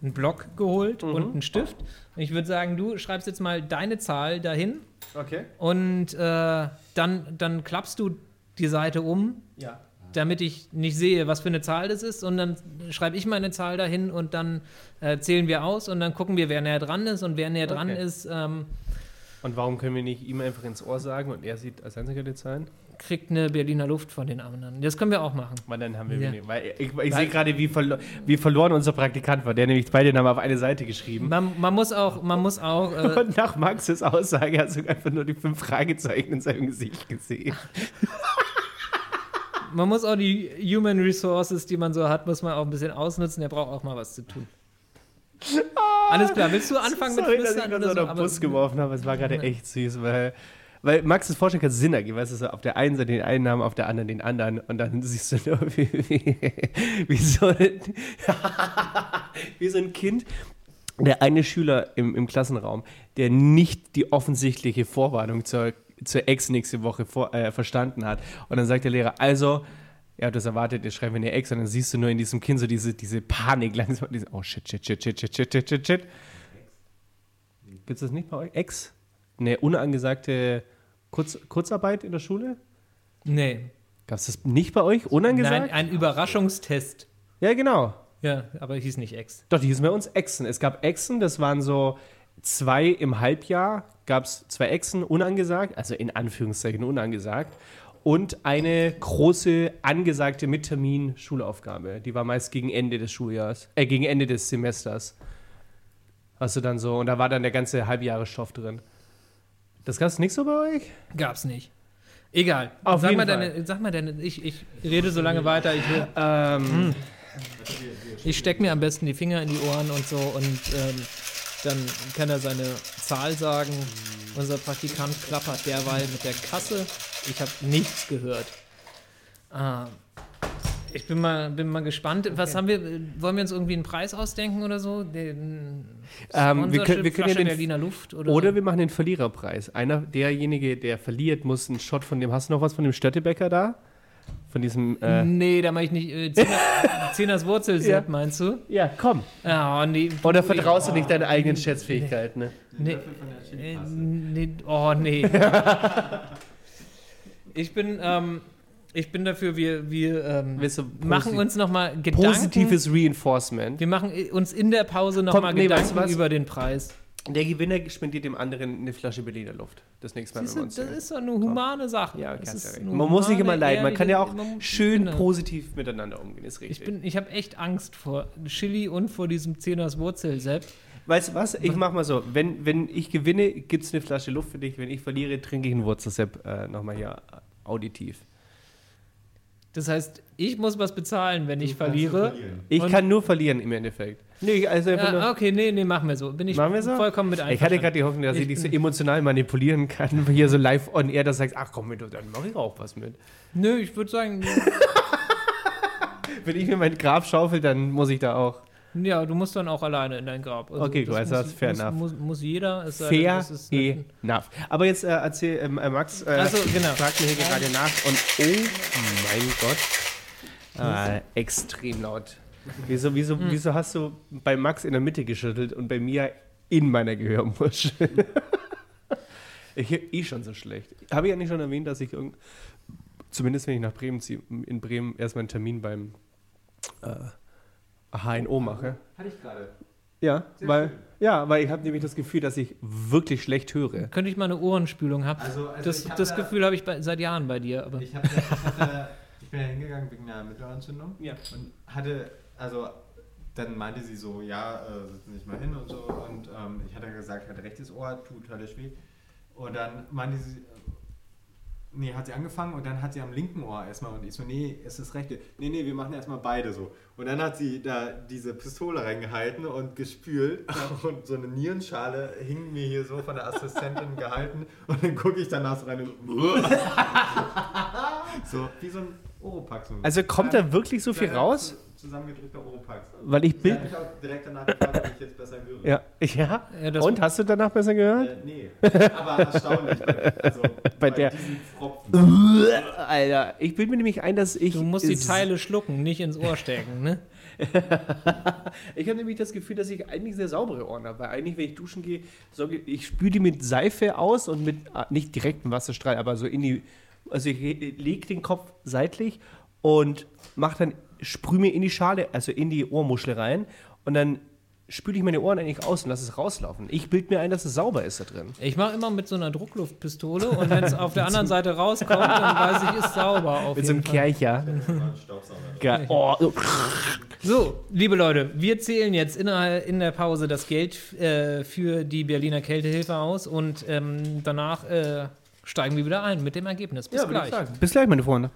einen Block geholt Mhm. und einen Stift. Und ich würde sagen, du schreibst jetzt mal deine Zahl dahin Okay. und äh, dann, dann klappst du die Seite um, Ja. damit ich nicht sehe, was für eine Zahl das ist. Und dann schreibe ich meine Zahl dahin und dann äh, zählen wir aus und dann gucken wir, wer näher dran ist. Und wer näher dran Okay. ist, ähm, Und warum können wir nicht ihm einfach ins Ohr sagen und er sieht als einziger die Zahlen? kriegt eine Berliner Luft von den anderen. Das können wir auch machen. Weil dann haben wir Ja. wenig. Weil ich, ich sehe gerade, wie, verlo wie verloren unser Praktikant war. Der nämlich beide Namen auf eine Seite geschrieben. Man, man muss auch, man muss auch äh, Und nach Maxes Aussage hast du einfach nur die fünf Fragezeichen in seinem Gesicht gesehen. Man muss auch die Human Resources, die man so hat, muss man auch ein bisschen ausnutzen. Der braucht auch mal was zu tun. Alles klar, willst du anfangen Sorry, mit dass ich gerade so den Bus geworfen habe. Es war gerade echt süß, weil, weil Maxes Vorschlag hat Sinn ergeben. Weißt du, so auf der einen Seite den einen Namen, auf der anderen den anderen. Und dann siehst du nur, wie, wie, wie, so, ein, wie so ein Kind. Der eine Schüler im, im Klassenraum, der nicht die offensichtliche Vorwarnung zur, zur Ex nächste Woche vor, äh, verstanden hat. Und dann sagt der Lehrer, also, ja, das erwartet, ihr schreibt eine Ex. Und dann siehst du nur in diesem Kind so diese, diese Panik langsam. Diese, oh shit, shit, shit, shit, shit, shit, shit, shit, shit. Gibt es das nicht bei euch? Ex? Eine unangesagte Kurz, Kurzarbeit in der Schule? Nee. Gab es das nicht bei euch? Unangesagt? Nein, ein Überraschungstest. ja, genau. Ja, aber hieß nicht Ex. Doch, die hießen bei uns Exen. Es gab Exen, das waren so zwei im Halbjahr, gab es zwei Exen unangesagt, also in Anführungszeichen unangesagt. Und eine große angesagte Mittermin-Schulaufgabe. Die war meist gegen Ende des Schuljahres, äh, gegen Ende des Semesters. Hast du dann so, und da war dann der ganze Halbjahresstoff drin. Das gab es nicht so bei euch? Gab's nicht. Egal. Auf sag, jeden mal Fall. deine, sag mal deine, ich, ich rede so lange weiter. Ich, will- Ähm, ich stecke mir am besten die Finger in die Ohren und so und ähm, dann kann er seine Zahl sagen. Unser Praktikant klappert derweil mit der Kasse. Ich habe nichts gehört. Ah, ich bin mal, bin mal gespannt. Was haben wir? Wollen wir uns irgendwie einen Preis ausdenken oder so? Den Ähm, wir können- wir können ja den- Berliner Luft oder, Oder wir machen den Verliererpreis. Einer, derjenige, der verliert, muss einen Shot von dem. Hast du noch was von dem Stöttebäcker da? Von diesem. Äh, Nee, da mache ich nicht. Äh, Zehner, Zehners Wurzelsepp, Ja. meinst du? ja, komm. Ja, nee. Oder du, vertraust du nicht deine eigenen Schätzfähigkeiten? Ne? Nee, nee, nee, oh nee. ich bin, ähm, ich bin dafür, wir, wir ähm, machen uns nochmal Gedanken. Positives Reinforcement. Wir machen uns in der Pause nochmal nee, Gedanken weißt du über den Preis. Der Gewinner spendiert dem anderen eine Flasche Berliner Luft. Das nächste Mal, Siehst wenn wir du, uns das ist doch eine humane Sache. Ja, Das ist Man muss nicht immer leiden. Man kann ja auch schön genau. positiv miteinander umgehen. Ist richtig. Ich, bin- ich habe echt Angst vor Chili und vor diesem Zehners Wurzelsepp. weißt du was? Ich mach mal so. Wenn, wenn ich gewinne, gibt es eine Flasche Luft für dich. Wenn ich verliere, trinke ich einen Wurzelsepp äh, nochmal hier auditiv. Das heißt, ich muss was bezahlen, wenn ich verliere. Ich kann nur verlieren im Endeffekt. Nee, also. Ja, okay, nee, nee, machen wir so. Bin ich so? vollkommen mit Ich hatte einverstanden. gerade die Hoffnung, dass ich, Ich dich so emotional manipulieren kann, hier so live on air, dass du sagst, ach komm, mit, dann mache ich auch was mit. Nö, ich würde sagen, Wenn ich mir mein Grab schaufel, dann muss ich da auch. ja, du musst dann auch alleine in dein Grab. Also Okay, das gut, also das ist fair muss, enough. Muss, muss jeder. Es Fair es ist enough. Aber jetzt äh, erzähl, ähm, äh, Max, äh, Ach so, genau. fragt mir hier gerade nach und oh mein Gott, ah, extrem laut. Wieso, wieso, Hm. wieso hast du bei Max in der Mitte geschüttelt und bei mir in meiner Gehörmuschel? ich höre eh schon so schlecht. Habe ich ja nicht schon erwähnt, dass ich irgend zumindest wenn ich nach Bremen ziehe, in Bremen erstmal einen Termin beim äh, HNO mache. Hatte ich gerade. Ja, Sehr weil, schön. ja, weil ich habe nämlich das Gefühl, dass ich wirklich schlecht höre. Könnte ich mal eine Ohrenspülung haben? Also, also das hab das da- Gefühl habe ich bei, seit Jahren bei dir. Aber Ich, hab, ich, hatte, ich bin ja hingegangen wegen einer Mittelohrentzündung Ja. und hatte, also dann meinte sie so, ja, äh, setzen Sie sich mal hin und so. Und ähm, ich hatte gesagt, ich hatte rechtes Ohr, tut höllisch weh. Und dann meinte sie, äh, nee, hat sie angefangen und dann hat sie am linken Ohr erstmal und ich so, nee, es ist das rechte. Nee, nee, wir machen erstmal beide so. Und dann hat sie da diese Pistole reingehalten und gespült und so eine Nierenschale hing mir hier so von der Assistentin gehalten und dann gucke ich danach so rein und so, wie so ein Oropax. Also kommt da wirklich so viel raus? zu- Zusammengedrückter Oropax. Weil ich hat mich auch direkt danach gefragt, ob ich jetzt besser höre. Ja, ja. Ja, das- Und hast du danach besser gehört? Äh, nee, aber erstaunlich. Bei, also, bei, der- diesen Pfropfen. Alter, ich bilde mir nämlich ein, dass ich. du musst die Teile schlucken, nicht ins Ohr stecken. Ne? Ich habe nämlich das Gefühl, dass ich eigentlich sehr saubere Ohren habe. Weil eigentlich, wenn ich duschen gehe, sorge ich spüle die mit Seife aus und mit, ah, nicht direkt einem Wasserstrahl, aber so in die. Also ich lege den Kopf seitlich und mache dann, sprühe mir in die Schale, also in die Ohrmuschel rein und dann spüle ich meine Ohren eigentlich aus und lasse es rauslaufen. Ich bilde mir ein, dass es sauber ist da drin. Ich mache immer mit so einer Druckluftpistole und wenn es auf der anderen Seite rauskommt, dann weiß ich, ist sauber. Auf Mit so einem. Kercher. Staubsauger. Geil. Oh, so. Liebe Leute, wir zählen jetzt in der, in der Pause das Geld äh, für die Berliner Kältehilfe aus und ähm, danach äh, steigen wir wieder ein mit dem Ergebnis. Bis Ja, gleich. Bis gleich, meine Freunde.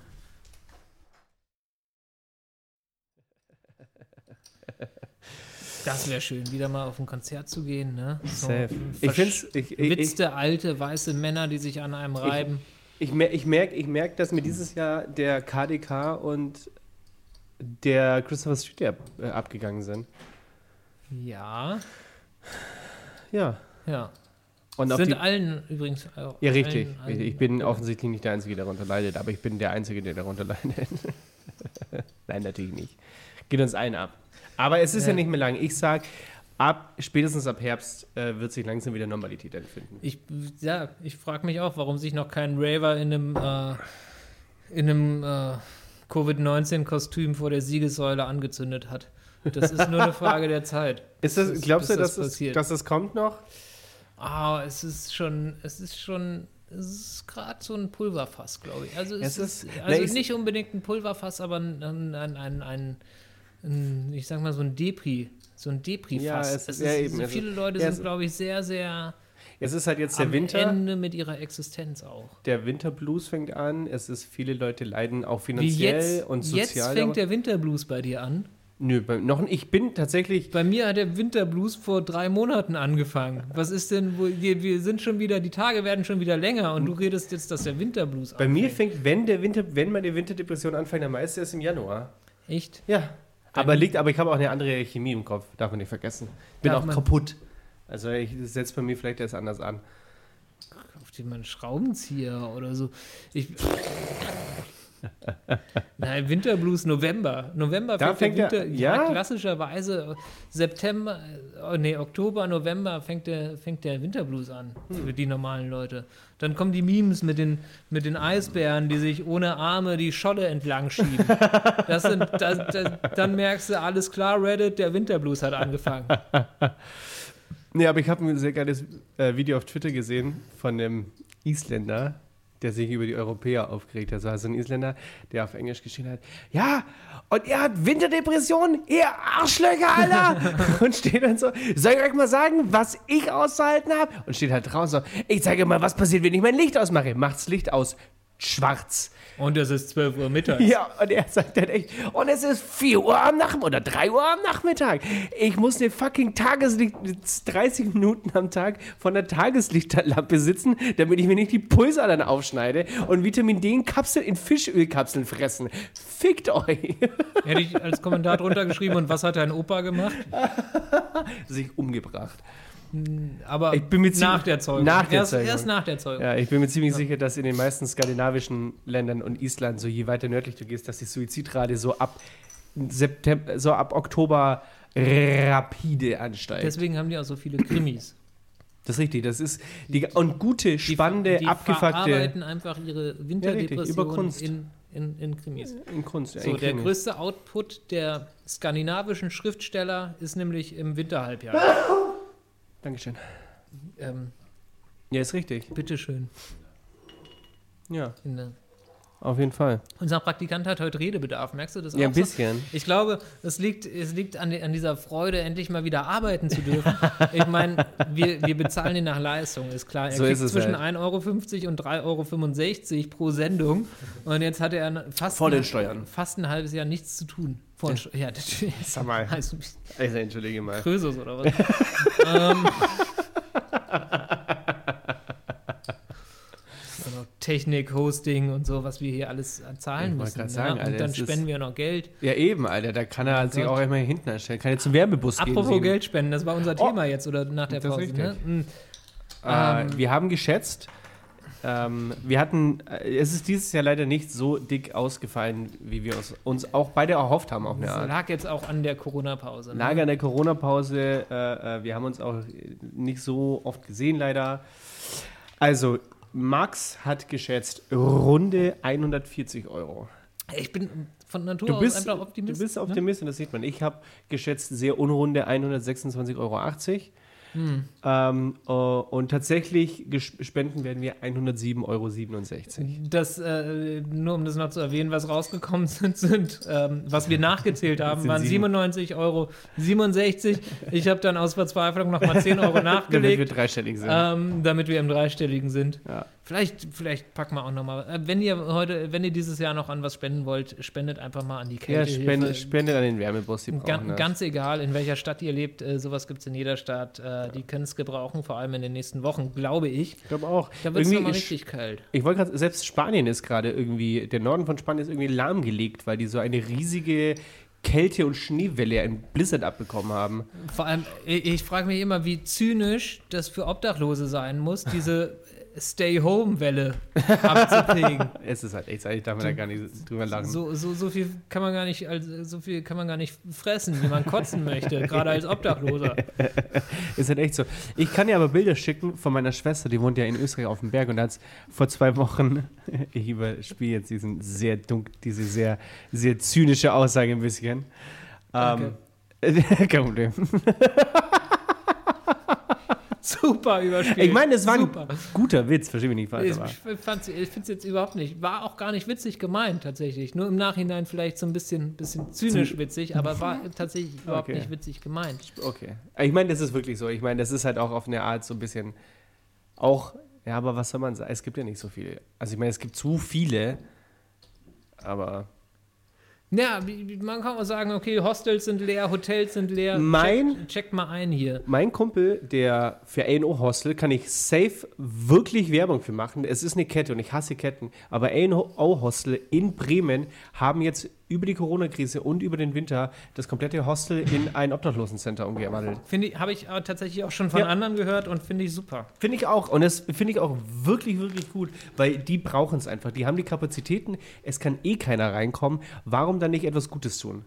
Das wäre schön, wieder mal auf ein Konzert zu gehen. Ne? So Safe. Ich find's- ich- Witzte alte weiße Männer, die sich an einem reiben. Ich, ich merke, ich merk, dass mir dieses Jahr der KDK und der Christopher Street ab, äh, abgegangen sind. Ja, Ja. ja. Und auf Sind allen übrigens. auch ja, richtig. Allen, ich bin offensichtlich nicht der Einzige, der darunter leidet, aber ich bin der Einzige, der darunter leidet. Nein, natürlich nicht. Geht uns allen ab. Aber es ist ja, Ja. nicht mehr lang. Ich sag, ab, spätestens ab Herbst äh, wird sich langsam wieder Normalität empfinden. Ich, ja, ich frage mich auch, warum sich noch kein Raver in einem, äh, in einem äh, Covid-19-Kostüm vor der Siegessäule angezündet hat. Das ist nur eine Frage der Zeit. Ist das, glaubst du, dass das, dass das kommt noch? Ah, es ist schon, es ist schon, es ist gerade so ein Pulverfass, glaube ich. Also es, Es ist, ist- also na, ich- nicht unbedingt ein Pulverfass, aber ein, ein, ein, ein, ein, ich sag mal so ein Depri, so ein Depri-Fass. Ja, es es ist- ja, eben, so viele Leute ja, sind, glaube ich, sehr, sehr Es ist halt jetzt der am Winter. Ende mit ihrer Existenz auch. Der Winterblues fängt an. Es ist, viele Leute leiden auch finanziell jetzt, und jetzt sozial. fängt aber- der Winterblues bei dir an. Nö, bei, noch. Ich bin tatsächlich. Bei mir hat der Winterblues vor drei Monaten angefangen. Was ist denn, wo, wir, wir sind schon wieder, die Tage werden schon wieder länger und du redest jetzt, dass der Winterblues Bei mir fängt, wenn der Winter, wenn meine Winterdepression anfängt, dann meist erst im Januar. Echt? Ja. Aber liegt, aber ich habe auch eine andere Chemie im Kopf, darf man nicht vergessen. Bin Darf auch man- kaputt. Also ich setze bei mir vielleicht erst anders an. Auf den einen Schraubenzieher oder so. Ich, Nein, Winterblues November. November Da fängt, der der- Winter. ja? ja, klassischerweise September, oh, nee, Oktober, November fängt der, fängt der Winterblues an Hm. für die normalen Leute. Dann kommen die Memes mit den, mit den Eisbären, die sich ohne Arme die Scholle entlang schieben. Das sind, das, das, dann merkst du, alles klar, Reddit, der Winterblues hat angefangen. Nee, aber ich habe ein sehr geiles äh, Video auf Twitter gesehen von einem Isländer, der sich über die Europäer aufgeregt hat. Also also ein Isländer, der auf Englisch geschrieben hat, ja, und ihr habt Winterdepression, ihr Arschlöcher, Alter! und steht dann so, soll ich euch mal sagen, was ich auszuhalten habe? Und steht halt draußen so, ich zeige mal, was passiert, wenn ich mein Licht ausmache. Macht's Licht aus. Schwarz. Und es ist 12 Uhr mittags. Ja, und er sagt dann echt, und es ist 4 Uhr am Nachmittag oder 3 Uhr am Nachmittag. Ich muss eine fucking Tageslicht, 30 Minuten am Tag von der Tageslichtlampe sitzen, damit ich mir nicht die Pulsadern aufschneide und Vitamin D in Kapseln, in Fischölkapseln fressen. Fickt euch. Hätte ich als Kommentar drunter geschrieben, und was hat dein Opa gemacht? Sich umgebracht. Aber Ich bin mir nach ziemlich- der Zeugung. nach der erst, Zeugung. erst nach der Zeugung. Ja, ich bin mir ziemlich sicher, dass in den meisten skandinavischen Ländern und Island, so je weiter nördlich du gehst, dass die Suizidrate so ab September, so ab Oktober rapide ansteigt. Deswegen haben die auch so viele Krimis. Das ist richtig. Das ist die, und gute, spannende, die abgefuckte verarbeiten einfach ihre über Winterdepression Kunst. in, in, in Krimis. in Kunst. ja, So, in der Krimi. größte Output der skandinavischen Schriftsteller ist nämlich im Winterhalbjahr. Dankeschön. ähm, Ja, ist richtig. bitteschön. Ja, In der- auf jeden Fall. Unser Praktikant hat heute Redebedarf, merkst du das Ja, ein so? bisschen. Ich glaube, es liegt, es liegt an, an dieser Freude, endlich mal wieder arbeiten zu dürfen. ich meine, wir, wir bezahlen ihn nach Leistung, ist klar. Er So kriegt ist es zwischen halt. 1,50 Euro und 3,65 Euro pro Sendung. Und jetzt hat er fast, Vor den Steuern. fast ein halbes Jahr nichts zu tun. Vor den Steu- ja, natürlich. Sag mal. Also, Also, entschuldige mal. Krösus oder was? ähm, noch Technik, Hosting und so, was wir hier alles zahlen wollte müssen. ja. sagen, und Alter, dann spenden wir noch Geld. Ja, eben, Alter. Da kann er sich Gott. auch einmal hinten anstellen. Kann jetzt zum Werbebus gehen. Apropos. Geld spenden, das war unser Oh. Thema jetzt oder nach der Pause. Ne? Mm. Äh, Ähm. wir haben geschätzt, ähm, wir hatten, äh, es ist dieses Jahr leider nicht so dick ausgefallen, wie wir uns, uns auch beide erhofft haben auf eine Das Art. lag jetzt auch an der Corona-Pause. Ne? Lag an der Corona-Pause, äh, äh, wir haben uns auch nicht so oft gesehen leider. Also, Max hat geschätzt runde 140 Euro. Ich bin von Natur Du aus bist, einfach du Optimist. bist ne? Optimist und das sieht man. Ich habe geschätzt sehr unrunde 126,80 Euro. Hm. Ähm, äh, und tatsächlich spenden werden wir 107,67 Euro. Das, äh, nur um das noch zu erwähnen, was rausgekommen sind, sind ähm, was wir nachgezählt haben, waren sieben. 97,67 Euro. Ich habe dann aus Verzweiflung nochmal 10 Euro Damit wir nachgelegt, dreistellig sind. ähm, damit wir im Dreistelligen sind. Ja. Vielleicht, vielleicht packen wir auch nochmal. Äh, wenn ihr heute, wenn ihr dieses Jahr noch an was spenden wollt, spendet einfach mal an die Ja, Kälte. spende, spendet an den Wärmebus, die Gan das. ganz egal, in welcher Stadt ihr lebt, äh, sowas gibt es in jeder Stadt. Äh, die können es gebrauchen, vor allem in den nächsten Wochen, glaube ich. Ich glaube auch. Da wird es nochmal richtig kalt. Ich wollte gerade, selbst Spanien ist gerade irgendwie, der Norden von Spanien ist irgendwie lahmgelegt, weil die so eine riesige Kälte- und Schneewelle, ein Blizzard abbekommen haben. Vor allem, ich, ich frage mich immer, wie zynisch das für Obdachlose sein muss, diese Stay-Home-Welle abzukriegen. Es ist halt echt, eigentlich darf man da gar nicht drüber lachen. So, so, so viel kann man gar nicht, also, so viel kann man gar nicht fressen, wie man kotzen möchte, gerade als Obdachloser. Ist halt echt so. Ich kann dir aber Bilder schicken von meiner Schwester, die wohnt ja in Österreich auf dem Berg und hat vor zwei Wochen, ich überspiele jetzt diesen sehr dunkel, diese sehr, sehr zynische Aussage ein bisschen. Danke. Ähm, kein Problem. Super überspielt. Ich meine, es war Super. ein guter Witz, verstehe mich nicht falsch. Ich, ich finde es jetzt überhaupt nicht. War auch gar nicht witzig gemeint, tatsächlich. Nur im Nachhinein vielleicht so ein bisschen, bisschen zynisch witzig, aber war tatsächlich überhaupt Okay. nicht witzig gemeint. Okay. Ich meine, das ist wirklich so. Ich meine, das ist halt auch auf eine Art so ein bisschen auch, ja, aber was soll man sagen? Es gibt ja nicht so viele. Also ich meine, es gibt zu viele, aber Ja, man kann auch sagen, okay, Hostels sind leer, Hotels sind leer. Mein- Checkt check mal ein hier. mein Kumpel, der für A&O Hostel, kann ich safe wirklich Werbung für machen. Es ist eine Kette und ich hasse Ketten, aber A&O Hostel in Bremen haben jetzt über die Corona-Krise und über den Winter das komplette Hostel in ein Obdachlosencenter umgewandelt. Finde ich, habe ich aber tatsächlich auch schon von Ja. anderen gehört und finde ich super. Finde ich auch. Und das finde ich auch wirklich, wirklich gut, weil die brauchen es einfach. Die haben die Kapazitäten. Es kann eh keiner reinkommen. Warum dann nicht etwas Gutes tun?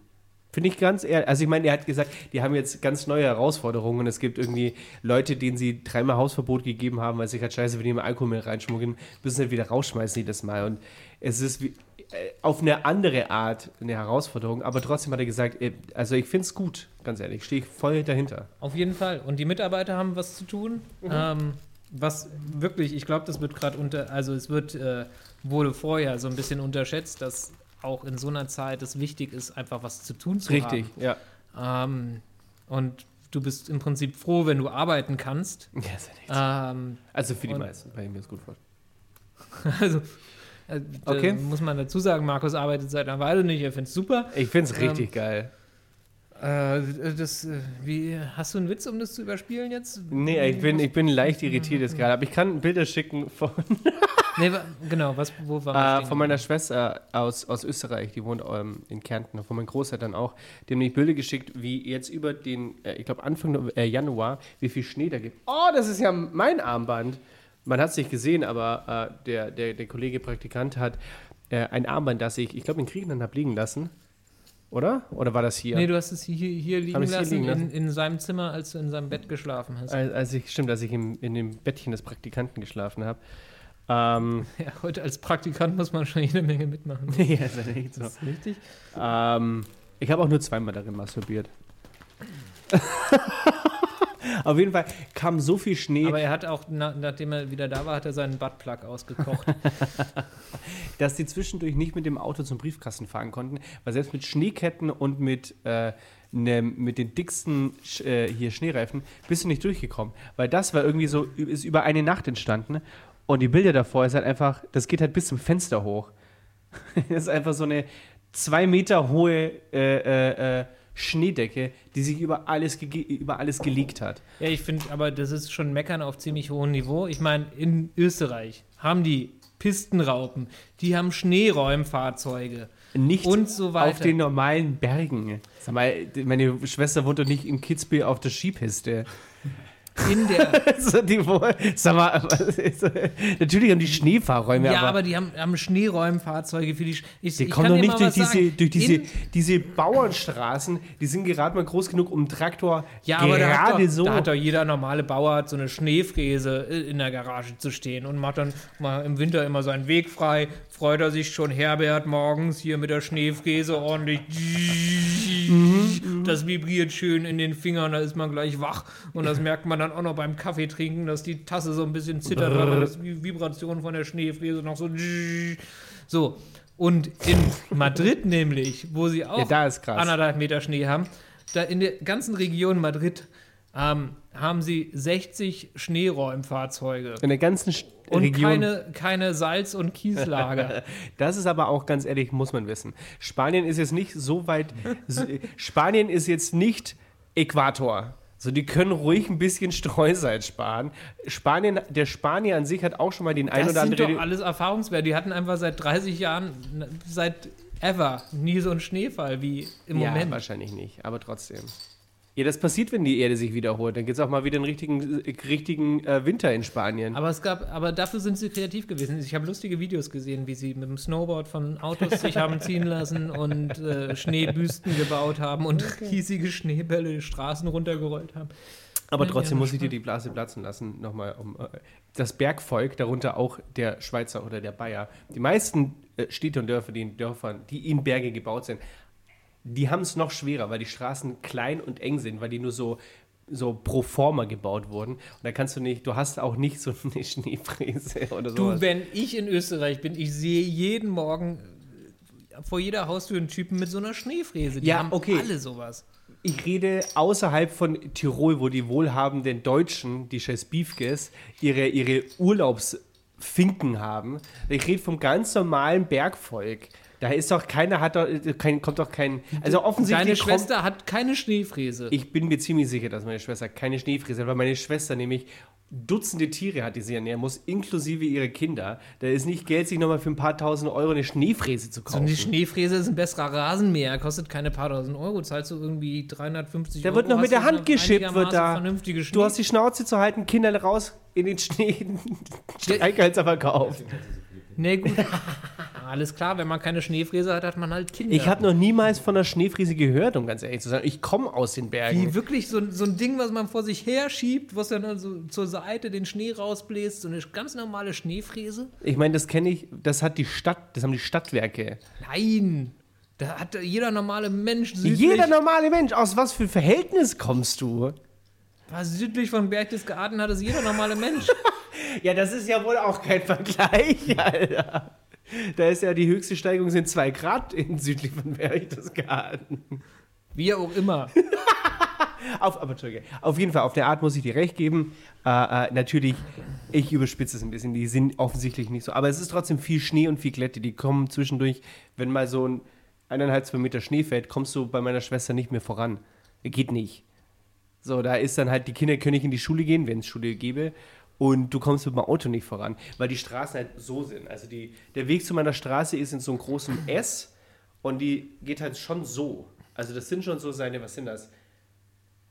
Finde ich ganz ehrlich. Also ich meine, er hat gesagt, die haben jetzt ganz neue Herausforderungen. Es gibt irgendwie Leute, denen sie dreimal Hausverbot gegeben haben, weil sie gerade scheiße, wenn die mal Alkohol mit reinschmuggeln, müssen sie wieder rausschmeißen jedes Mal. Und es ist wie, äh, auf eine andere Art eine Herausforderung. Aber trotzdem hat er gesagt, äh, also ich finde es gut, ganz ehrlich. Stehe ich voll dahinter. Auf jeden Fall. Und die Mitarbeiter haben was zu tun. Ähm, was wirklich, ich glaube, das wird gerade unter, also es wird, äh, wurde vorher so ein bisschen unterschätzt, dass auch in so einer Zeit es wichtig ist, einfach was zu tun zu Richtig, ja. haben. Ähm, und du bist im Prinzip froh, wenn du arbeiten kannst. ja ist ja nichts. Ähm, Also für die meisten, bei mir ist gut vor. also, äh, Okay. muss man dazu sagen, Markus arbeitet seit einer Weile nicht, er findet es super. Ich finde es Ähm, richtig geil. Äh, das, äh, wie, hast du einen Witz, um das zu überspielen jetzt? Nee, ich bin, ich bin leicht irritiert jetzt gerade, aber ich kann Bilder schicken von, Nee, genau, was, wo war äh, von meiner Schwester aus, aus Österreich, die wohnt ähm, in Kärnten, von meinen Großeltern auch. Die haben mir Bilder geschickt, wie jetzt über den, äh, ich glaube Anfang äh, Januar, wie viel Schnee da gibt. Oh, das ist ja mein Armband. Man hat es nicht gesehen, aber äh, der, der, der Kollege Praktikant hat ein Armband, das ich, ich glaube, in Griechenland habe liegen lassen. Oder? Oder war das hier? Nee, du hast es hier, hier liegen ich's hier lassen, liegen lassen? In, in seinem Zimmer, als du in seinem Bett geschlafen hast. als, als ich, stimmt, als ich im, in dem Bettchen des Praktikanten geschlafen habe. Ähm, Ja, heute als Praktikant muss man schon jede Menge mitmachen. ja, ist ja echt so. Das ist richtig. Ähm, ich habe auch nur zweimal darin masturbiert. Auf jeden Fall kam so viel Schnee, Aber er hat auch, na, nachdem er wieder da war, hat er seinen Buttplug ausgekocht. dass die zwischendurch nicht mit dem Auto zum Briefkasten fahren konnten, weil selbst mit Schneeketten und mit, äh, ne, mit den dicksten äh, hier Schneereifen bist du nicht durchgekommen. Weil das war irgendwie so, ist über eine Nacht entstanden und die Bilder davor ist halt einfach, das geht halt bis zum Fenster hoch. das ist einfach so eine zwei Meter hohe äh, äh, äh, Schneedecke, die sich über alles, über alles gelegt hat. ja, ich finde, aber das ist schon Meckern auf ziemlich hohem Niveau. Ich meine, in Österreich haben die Pistenraupen, die haben Schneeräumfahrzeuge. Nicht Und so weiter. auf den normalen Bergen. Sag mal, meine Schwester wohnt doch nicht in Kitzbühel auf der Skipiste. In der, so, die, sag mal, ist, natürlich haben die Schneefahrräume, ja, aber, aber die haben, haben Schneeräumfahrzeuge für die. Ich, die ich kommen doch nicht durch diese, sagen. durch diese, In, diese Bauernstraßen, die sind gerade mal groß genug, um einen Traktor Ja, aber da gerade doch, so. da hat doch jeder normale Bauer hat so eine Schneefräse in der Garage zu stehen und macht dann mal im Winter immer seinen Weg frei. Freut er sich schon Herbert morgens hier mit der Schneefräse ordentlich. Mhm, Das vibriert schön in den Fingern, da ist man gleich wach. Und das merkt man dann auch noch beim Kaffee trinken, dass die Tasse so ein bisschen zittert, weil das die Vibration von der Schneefräse noch so. So. Und in Madrid nämlich, wo sie auch ja, da ist krass. anderthalb Meter Schnee haben. Da in der ganzen Region Madrid ähm, haben sie 60 Schneeräumfahrzeuge In der ganzen Sch- und Region. keine, keine Salz- und Kieslager. Das ist aber auch ganz ehrlich, muss man wissen. Spanien ist jetzt nicht so weit. Spanien ist jetzt nicht Äquator. So, die können ruhig ein bisschen Streusalz sparen. Spanien, der Spanier an sich hat auch schon mal den ein Das oder sind anderen. doch alles Erfahrungswerte. Die hatten einfach seit 30 Jahren, seit ever, nie so einen Schneefall wie im ja, Moment. wahrscheinlich nicht, aber trotzdem. Ja, das passiert, wenn die Erde sich wiederholt. Dann gibt es auch mal wieder einen richtigen, richtigen äh, Winter in Spanien. Aber es gab, aber dafür sind sie kreativ gewesen. Ich habe lustige Videos gesehen, wie sie mit dem Snowboard von Autos sich haben ziehen lassen und äh, Schneebüsten gebaut haben und riesige Schneebälle Straßen runtergerollt haben. Aber trotzdem ja, muss ich dir die Blase platzen lassen, nochmal um äh, das Bergvolk, darunter auch der Schweizer oder der Bayer. Die meisten äh, Städte und Dörfer, die in Dörfern, die in Berge gebaut sind, die haben es noch schwerer, weil die Straßen klein und eng sind, weil die nur so so pro forma gebaut wurden. Und da kannst du nicht, du hast auch nicht so eine Schneefräse oder Du, sowas. wenn ich in Österreich bin, ich sehe jeden Morgen äh, vor jeder Haustür einen Typen mit so einer Schneefräse. Die Ja, haben okay. alle sowas. Ich rede außerhalb von Tirol, wo die wohlhabenden Deutschen, die scheiß Beefkes, ihre, ihre Urlaubsfinken haben. Ich rede vom ganz normalen Bergvolk. Da ist doch keiner, hat doch, kein, kommt doch kein. Also offensichtlich. Deine kommt- Schwester hat keine Schneefräse. ich bin mir ziemlich sicher, dass meine Schwester keine Schneefräse hat, weil meine Schwester nämlich Dutzende Tiere hat, die sie ernähren muss, inklusive ihre Kinder. Da ist nicht Geld, sich nochmal für ein paar tausend Euro eine Schneefräse zu so kaufen. eine Schneefräse ist ein besserer Rasenmäher, kostet keine paar tausend Euro, zahlst du irgendwie 350 Der Euro. wird noch mit der Hand geschippt, wird da. Du hast die Schnauze zu halten, Kinder raus in den Schnee, Streichhölzer verkauft. Nee, gut. Alles klar, wenn man keine Schneefräse hat, hat man halt Kinder. Ich habe noch niemals von einer Schneefräse gehört, um ganz ehrlich zu sein. Ich komme aus den Bergen. Wie wirklich so, so ein Ding, was man vor sich her schiebt, was dann also zur Seite den Schnee rausbläst, so eine ganz normale Schneefräse? Ich meine, das kenne ich, das hat die Stadt, das haben die Stadtwerke. Nein! Da hat jeder normale Mensch südlich, Jeder normale Mensch, aus was für Verhältnis kommst du? südlich von Berchtesgaden hat es jeder normale Mensch. Ja, das ist ja wohl auch kein Vergleich, Alter. Da ist ja die höchste Steigung sind 2 Grad in südlich von Berchtesgaden. Wie auch immer. Auf, aber. Auf jeden Fall, auf der Art muss ich dir recht geben. Äh, äh, natürlich, ich überspitze es ein bisschen, die sind offensichtlich nicht so. Aber es ist trotzdem viel Schnee und viel Glätte. Die kommen zwischendurch, wenn mal so ein eineinhalb, zwei Meter Schnee fällt, kommst du bei meiner Schwester nicht mehr voran. Geht nicht. So, da ist dann halt, die Kinder können nicht in die Schule gehen, wenn es Schule gäbe. Und du kommst mit dem Auto nicht voran, weil die Straßen halt so sind. Also die, der Weg zu meiner Straße ist in so einem großen S und die geht halt schon so. Also das sind schon so seine, was sind das?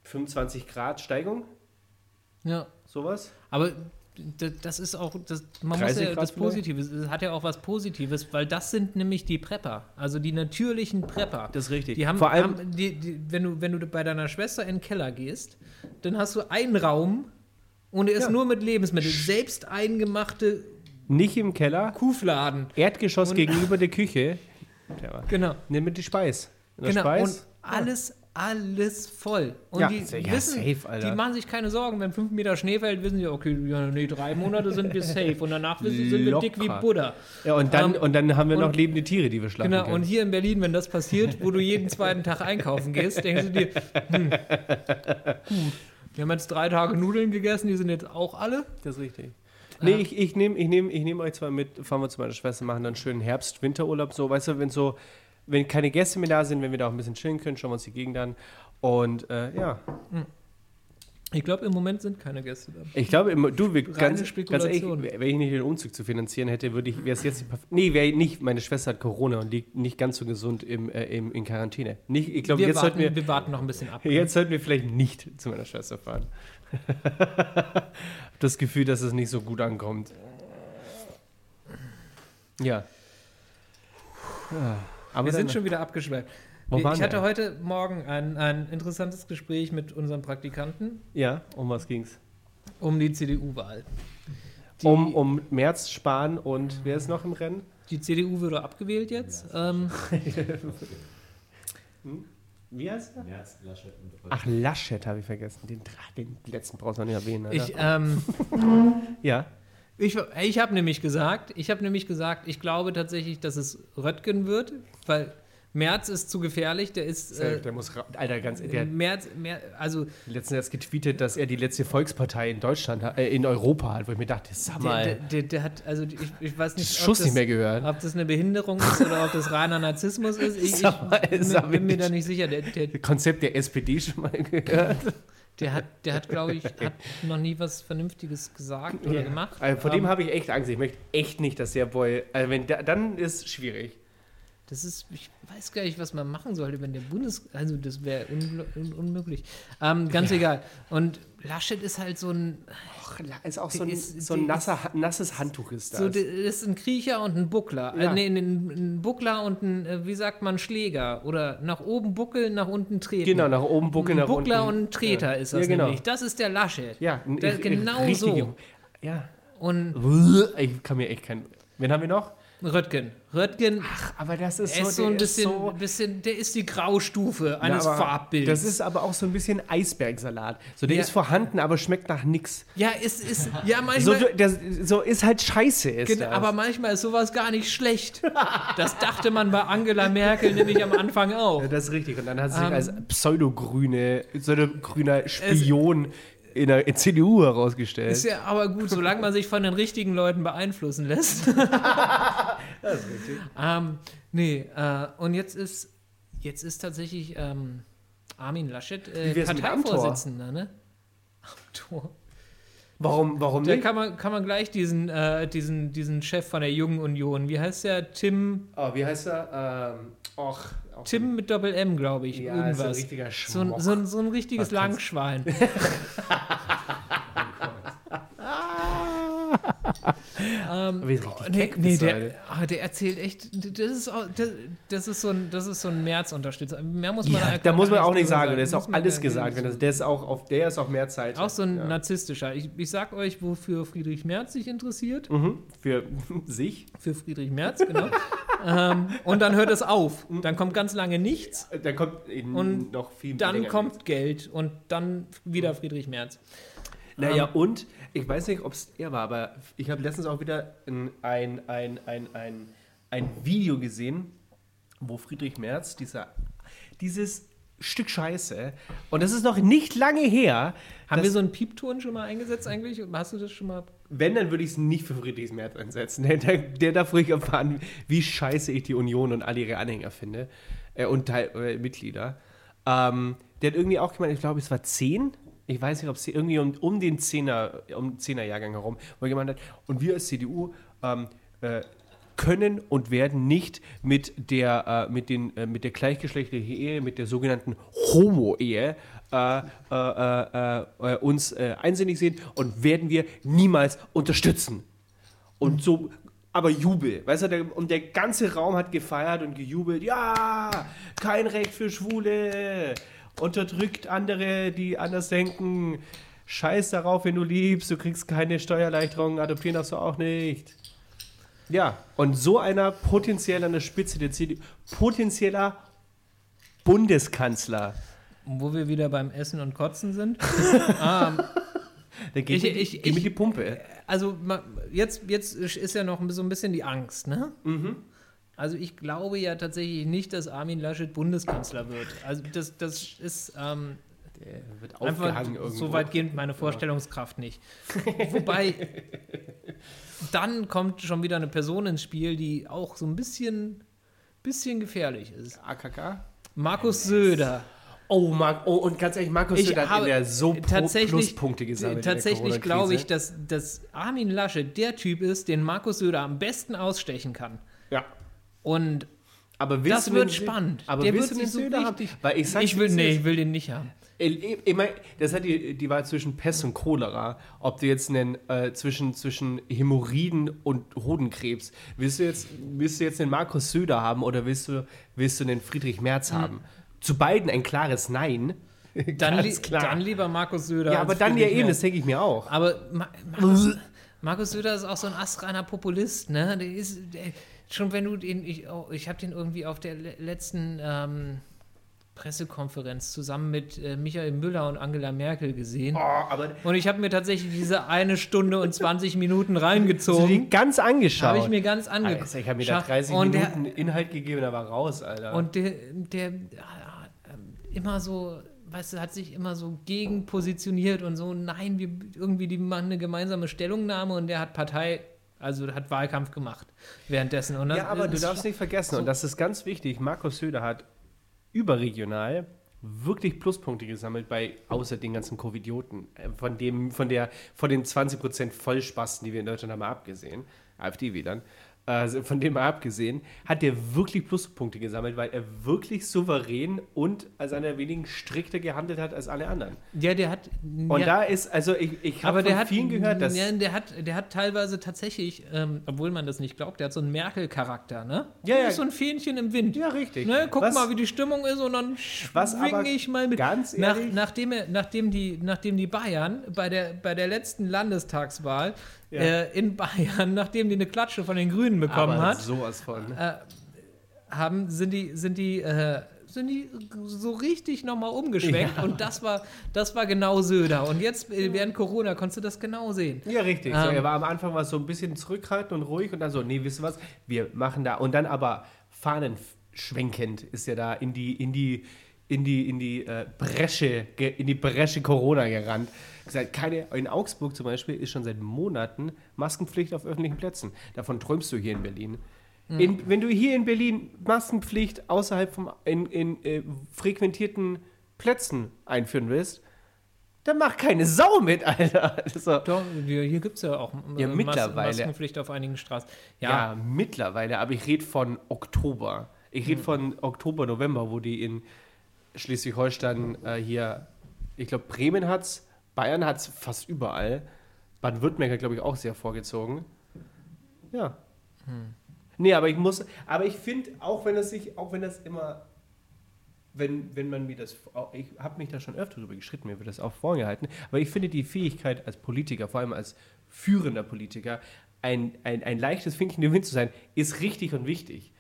25 Grad Steigung? Ja. Sowas? Aber das ist auch, das, man 30 muss ja Grad das? Positive, es hat ja auch was Positives, weil das sind nämlich die Prepper, also die natürlichen Prepper. Das ist richtig. Die haben, Vor allem- haben die, die, wenn, du, wenn du bei deiner Schwester in den Keller gehst, dann hast du einen Raum und er ist Ja. nur mit Lebensmitteln, selbst eingemachte Nicht im Keller, Kuhfladen. Erdgeschoss Und- gegenüber der Küche. Genau. Nimm mit die Speis. Genau, Speis. und alles, alles voll. Und Ja, die ja, wissen, safe, Alter. die machen sich keine Sorgen, wenn fünf Meter Schnee fällt, wissen sie, okay, ja, nee, drei Monate sind wir safe und danach wissen, sind wir dick wie. Buddha. ja, und dann, Ähm, und dann haben wir noch und- lebende Tiere, die wir schlachten Genau, können. und hier in Berlin, wenn das passiert, wo du jeden zweiten Tag einkaufen gehst, denkst du dir, hm, hm, wir haben jetzt drei Tage Nudeln gegessen, die sind jetzt auch alle. Das ist richtig. Nee, ich, ich nehme ich nehm, ich nehm euch zwar mit, fahren wir zu meiner Schwester, machen dann einen schönen Herbst-Winterurlaub, so, weißt du, wenn so, wenn keine Gäste mehr da sind, wenn wir da auch ein bisschen chillen können, schauen wir uns die Gegend an. Und äh, ja, Ich glaube, im Moment sind keine Gäste da. ich glaube, du, wir, ganz, ganz ehrlich, wenn ich nicht den Umzug zu finanzieren hätte, würde ich, wäre es jetzt, nee, wäre nicht, meine Schwester hat Corona und liegt nicht ganz so gesund im, äh, im, in Quarantäne. Nicht, ich glaube, Wir, jetzt sollten warten, wir, wir warten noch ein bisschen ab. Jetzt sollten wir vielleicht nicht zu meiner Schwester fahren. das Gefühl, dass es nicht so gut ankommt. Ja. ja. Aber wir sind schon wieder abgeschweift. Wo Ich waren wir hatte heute Morgen ein, ein interessantes Gespräch mit unserem Praktikanten Ja, um was ging's? um die CDU-Wahl. Um, um Merz, Spahn und wer ist noch im Rennen? die CDU wurde abgewählt jetzt. Ähm, Wie heißt er? Merz, Laschet und Ach, Laschet habe ich vergessen. Den, den letzten brauchst du noch nicht erwähnen. Alter. ich ähm, ja. ich, ich habe nämlich gesagt, ich habe nämlich gesagt, ich glaube tatsächlich, dass es Röttgen wird, weil Merz ist zu gefährlich. Der ist äh, der muss, Alter, ganz, der Merz, Mer, also letztens erst getweetet, dass er die letzte Volkspartei in Deutschland, hat- äh, in Europa hat, wo ich mir dachte, sag der, mal, der, der, der hat, also ich, ich weiß nicht, Schuss das, nicht mehr gehört. ob das eine Behinderung ist oder ob das reiner Narzissmus ist. Ich, ich Sag mal, bin, sag bin mir da nicht sicher. Der, der, Konzept der SPD schon mal gehört. der hat, der hat glaube ich, hat noch nie was Vernünftiges gesagt oder gemacht. Also vor dem Ähm, habe ich echt Angst. Ich möchte echt nicht, dass der Boy. Also wenn der, dann ist schwierig. Das ist, ich weiß gar nicht, was man machen sollte, wenn der Bundes, also das wäre un, un, unmöglich. Ähm, ganz egal. Und Laschet ist halt so ein, Och, ist auch so ein, ist- so ein nasser, nasses Handtuch ist das. so, der ist ein Kriecher und ein Buckler. Ja. Äh, nee, ein, ein Buckler und ein, äh, wie sagt man, Schläger. Oder nach oben buckeln, nach unten treten. genau, nach oben buckeln, ein nach Buckler unten. und ein Treter ja. ist das ja, genau. nämlich. Das ist der Laschet. Ja, Der- genau richtig- so. Ja. Und Ich kann mir echt kein. Wen haben wir noch? Röttgen. Röttgen Aber das ist ist so ein bisschen, so- bisschen, der ist die Graustufe eines Na, Farbbildes. Das ist aber auch so ein bisschen Eisbergsalat. So, der Ja. ist vorhanden, aber schmeckt nach nix. ja, ist, ist, ja, So, manchmal. du- der, so ist halt scheiße. Ist Genau, das. aber manchmal ist sowas gar nicht schlecht. Das dachte man bei Angela Merkel nämlich am Anfang auch. Ja, das ist richtig. Und dann hat sie sich Ähm, als pseudogrüne, pseudogrüner Spion in der in CDU herausgestellt. Ist ja aber gut, solange man sich von den richtigen Leuten beeinflussen lässt. das ist richtig. ähm, nee, äh, und jetzt ist, jetzt ist tatsächlich ähm, Armin Laschet äh, Parteivorsitzender, ne? Amtor. Warum, warum Da nicht? kann man, kann man gleich diesen, äh, diesen, diesen Chef von der Jungen Union, wie heißt der? Tim, Oh, wie heißt er? Ähm, och, auch Tim mit Doppel-M, glaube ich. Ja, ist ein irgendwas. richtiger so, ein, so, ein, so ein richtiges Langschwein. ähm, nee, nee, der, ah, der erzählt echt, das ist, auch, das, das ist so ein, das ist so ein März-Unterstützer. Mehr muss man Ja, kann da muss man auch nicht sagen. Da ist Muss auch alles da- gesagt. Wenn das, der ist auch auf, der ist auf mehr Zeit. Auch so ein ja. narzisstischer. Ich, ich sag euch, wofür Friedrich Merz sich interessiert. Mhm. Für sich. Für Friedrich Merz, genau. ähm, und dann hört es auf. Dann kommt ganz lange nichts. Da kommt Und noch viel Dann kommt Geld und dann wieder Friedrich Merz. Naja, Ähm, und ich weiß nicht, ob es er war, aber ich habe letztens auch wieder ein, ein, ein, ein, ein, ein Video gesehen, wo Friedrich Merz, dieser, dieses Stück Scheiße, und das ist noch nicht lange her, Haben wir so einen Piepton schon mal eingesetzt eigentlich? Hast du das schon mal? wenn, dann würde ich es nicht für Friedrich Merz einsetzen. Der, der, der darf ruhig erfahren, wie scheiße ich die Union und alle ihre Anhänger finde äh, und Teil, äh, Mitglieder. Ähm, der hat irgendwie auch gemeint, ich glaube, es war 10. Ich weiß nicht, ob es irgendwie um, um den 10er, um 10er Jahrgang herum, wo gemeint hat, und wir als CDU ähm, äh, können und werden nicht mit der, äh, mit den, äh, mit der gleichgeschlechtlichen Ehe, mit der sogenannten Homo-Ehe äh, äh, äh, uns einsinnig sehen und werden wir niemals unterstützen. Und so, aber Jubel, weißt du, der, und der ganze Raum hat gefeiert und gejubelt, ja, kein Recht für Schwule, unterdrückt andere, die anders denken, scheiß darauf, wenn du liebst, du kriegst keine Steuererleichterung, adoptieren darfst du auch nicht. Ja, und so einer potenziell an der Spitze der CDU, potenzieller Bundeskanzler, Wo wir wieder beim Essen und Kotzen sind. der geht Ich- ich- ich- die Pumpe. Also jetzt, jetzt ist ja noch so ein bisschen die Angst, ne? Also ich glaube ja tatsächlich nicht, dass Armin Laschet Bundeskanzler wird. Also das, das ist ähm, Der wird einfach irgendwo. so weitgehend meine Vorstellungskraft nicht. Wobei dann kommt schon wieder eine Person ins Spiel, die auch so ein bisschen, bisschen gefährlich ist. AKK? Markus Söder. Oh, Mark, oh, und ganz ehrlich, Markus Ich Söder hat in der so Pluspunkte gesammelt. Tatsächlich glaube ich, dass, dass Armin Laschet der Typ ist, den Markus Söder am besten ausstechen kann. Ja. Und Aber willst das du wird den- spannend. Aber der willst wird du den so Söder haben? richtig. Weil ich sag's ich will, nee, ich will den nicht haben. Ich, ich mein, das hat die, die Wahl zwischen Pest und Cholera. Ob du jetzt einen, äh, zwischen, zwischen Hämorrhoiden und Hodenkrebs, willst du jetzt, willst du jetzt den Markus Söder haben oder willst du, willst du den Friedrich Merz haben? Zu beiden ein klares Nein. Hm. Dann, li klar. dann lieber Markus Söder. ja, aber dann ja Friedrich eben, Merz. das denke ich mir auch. Aber Ma Markus, Markus Söder ist auch so ein astreiner Populist, ne? Der ist, der, schon wenn du den, ich, oh, ich habe den irgendwie auf der le letzten ähm, Pressekonferenz zusammen mit äh, Michael Müller und Angela Merkel gesehen. Oh, aber Und ich habe mir tatsächlich diese eine Stunde und 20 Minuten hast du reingezogen. die ganz angeschaut. Habe ich mir ganz angeguckt. Alter, ich habe mir da 30 und der, Minuten Inhalt gegeben, da war raus, Alter. Und der, der ja, ähm, immer so, weißt du, hat sich immer so gegen positioniert und so, nein, wir irgendwie, die machen eine gemeinsame Stellungnahme und der hat Partei, also hat Wahlkampf gemacht währenddessen. Und Ja, aber du darfst nicht vergessen, und das ist ganz wichtig, Markus Söder hat überregional wirklich Pluspunkte gesammelt bei außer den ganzen Covidioten. Äh, Von dem, von der, von den 20% Vollspasten, die wir in Deutschland haben, abgesehen, AfD-Wählern, also von dem mal abgesehen, hat er wirklich Pluspunkte gesammelt, weil er wirklich souverän und als einer der wenigen strikter gehandelt hat als alle anderen. Ja, der hat. Und ja, da ist, also ich, ich habe aber von der hat, vielen gehört, dass ja, der hat, der hat teilweise tatsächlich, ähm, obwohl man das nicht glaubt, der hat so einen Merkel-Charakter, ne? Ja, Der ja. ist so ein Fähnchen im Wind. Ja, richtig. Ne, guck Was- mal, wie die Stimmung ist und dann schwinge ich mal mit. ganz Nach, ehrlich- nachdem, er, nachdem, die, nachdem die Bayern bei der, bei der letzten Landestagswahl Ja. äh, in Bayern, nachdem die eine Klatsche von den Grünen bekommen aber hat, sowas von. haben, sind die, sind die, äh, sind die so richtig nochmal umgeschwenkt und das war, das war genau Söder. Und jetzt äh, während Corona konntest du das genau sehen. Ja, richtig. so, Ähm, er war am Anfang war so ein bisschen zurückhaltend und ruhig und dann so, nee, wisst ihr was, wir machen da. Und dann aber fahnenschwenkend ist er da in die, in die, in die, in die äh, Bresche, in die Bresche Corona gerannt. Gesagt, keine, in Augsburg zum Beispiel ist schon seit Monaten Maskenpflicht auf öffentlichen Plätzen. Davon träumst du hier in Berlin. In, wenn du hier in Berlin Maskenpflicht außerhalb vom in, in äh, frequentierten Plätzen einführen willst, dann mach keine Sau mit, Alter. So. Doch, hier, gibt es ja auch äh, Ja, Mas- mittlerweile. Maskenpflicht auf einigen Straßen. Ja, Ja, mittlerweile, aber ich rede von Oktober. Ich rede von Oktober, November, wo die in Schleswig-Holstein äh, hier, ich glaube, Bremen hat's, Bayern hat's fast überall. Baden-Württemberg hat, glaube ich, auch sehr vorgezogen. Ja. Nee, aber ich muss, aber ich finde, auch wenn es sich, auch wenn das immer, wenn, wenn man mir das, ich habe mich da schon öfter drüber geschritten, mir wird das auch vorgehalten, aber ich finde die Fähigkeit als Politiker, vor allem als führender Politiker, ein, ein, ein leichtes Finkchen im Wind zu sein, ist richtig und wichtig.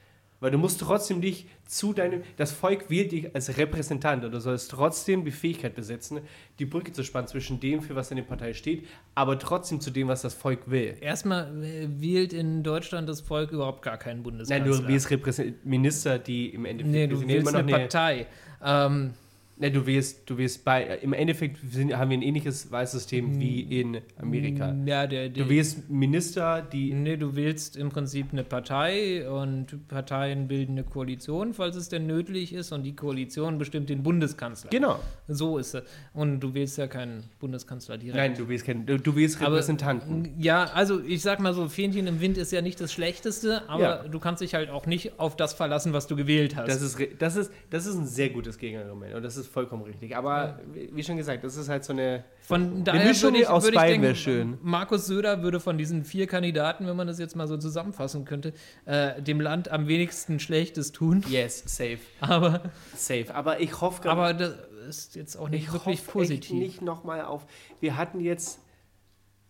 Weil du musst trotzdem dich zu deinem, das Volk wählt dich als Repräsentant und du sollst trotzdem die Fähigkeit besitzen, die Brücke zu spannen zwischen dem, für was deine Partei steht, aber trotzdem zu dem, was das Volk will. erstmal äh, wählt in Deutschland das Volk überhaupt gar keinen Nein, Bundeskanzler. du wählst Minister, die im Endeffekt Nee, du wählst noch eine Partei. Ähm, Ne, du wählst, du wählst bei, im Endeffekt sind, haben wir ein ähnliches Wahlsystem wie in Amerika. Ja, der, der, Du wählst Minister, die. Nee, du wählst im Prinzip eine Partei und Parteien bilden eine Koalition, falls es denn nötig ist, und die Koalition bestimmt den Bundeskanzler. Genau. So ist es. Und du wählst ja keinen Bundeskanzler direkt. Nein, du wählst, kein, du, du wählst Aber- Repräsentanten. Ja, also ich sag mal so, Fähnchen im Wind ist ja nicht das Schlechteste, aber Ja. du kannst dich halt auch nicht auf das verlassen, was du gewählt hast. Das ist, das, ist, das ist ein sehr gutes Gegenargument und das ist vollkommen richtig. Aber wie wie schon gesagt, das ist halt so eine. Von daher Mischung würde ich, aus beiden wäre schön. Markus Söder würde von diesen vier Kandidaten, wenn man das jetzt mal so zusammenfassen könnte, äh, dem Land am wenigsten Schlechtes tun. Yes, safe. Aber, Safe. Aber ich hoffe gerade. aber das ist jetzt auch nicht ich wirklich hoffe positiv. Echt nicht nochmal auf. Wir hatten jetzt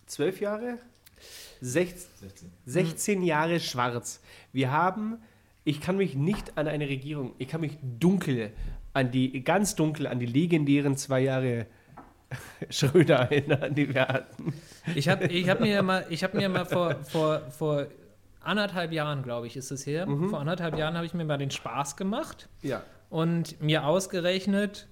zwölf Jahre, Sech, 16. 16 Jahre schwarz. Wir haben, ich kann mich nicht an eine Regierung, ich kann mich dunkel an die, ganz dunkel an die legendären zwei Jahre Schröder erinnern, die wir hatten. Ich habe ich hab mir ja mal, ich hab mir mal vor, vor, vor anderthalb Jahren, glaube ich, ist es her, Mhm. vor anderthalb Jahren habe ich mir mal den Spaß gemacht Ja. und mir ausgerechnet,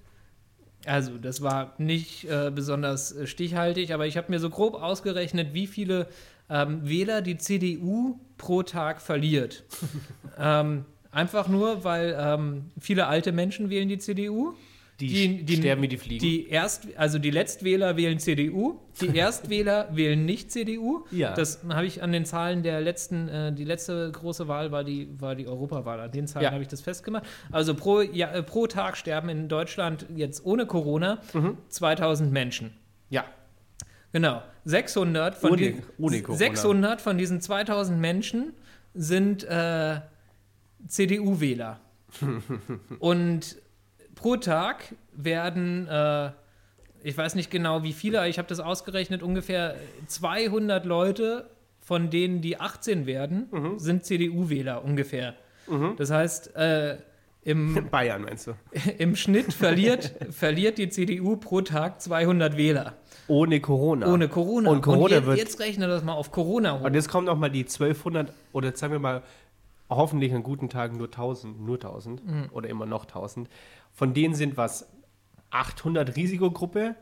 also das war nicht äh, besonders äh, stichhaltig, aber ich habe mir so grob ausgerechnet, wie viele ähm, Wähler die CDU pro Tag verliert. ähm, einfach nur, weil ähm, viele alte Menschen wählen die CDU. Die, sterben wie die Fliegen. Die Erst, also die Letztwähler wählen CDU, die Erstwähler wählen nicht CDU. Ja. Das habe ich an den Zahlen der letzten, äh, die letzte große Wahl war die, war die Europawahl. An den Zahlen Ja. habe ich das festgemacht. Also pro, ja, äh, pro Tag sterben in Deutschland jetzt ohne Corona Mhm. 2000 Menschen. ja. Genau. 600 von, Ohne- die, ohne Corona. 600 von diesen 2000 Menschen sind äh, CDU-Wähler. Und pro Tag werden, äh, ich weiß nicht genau wie viele, ich habe das ausgerechnet, ungefähr 200 Leute, von denen die 18 werden, Mhm. sind CDU-Wähler ungefähr. Das heißt, äh, im, Bayern meinst du? im Schnitt verliert, verliert die CDU pro Tag 200 Wähler. Ohne Corona. Ohne Corona. Und Corona jetzt, wird. jetzt rechne das mal auf Corona hoch. Und jetzt kommen noch mal die 1200 oder sagen wir mal hoffentlich an guten Tagen nur 1000, nur 1000 Mhm. oder immer noch 1000. Von denen sind was 800 Risikogruppe.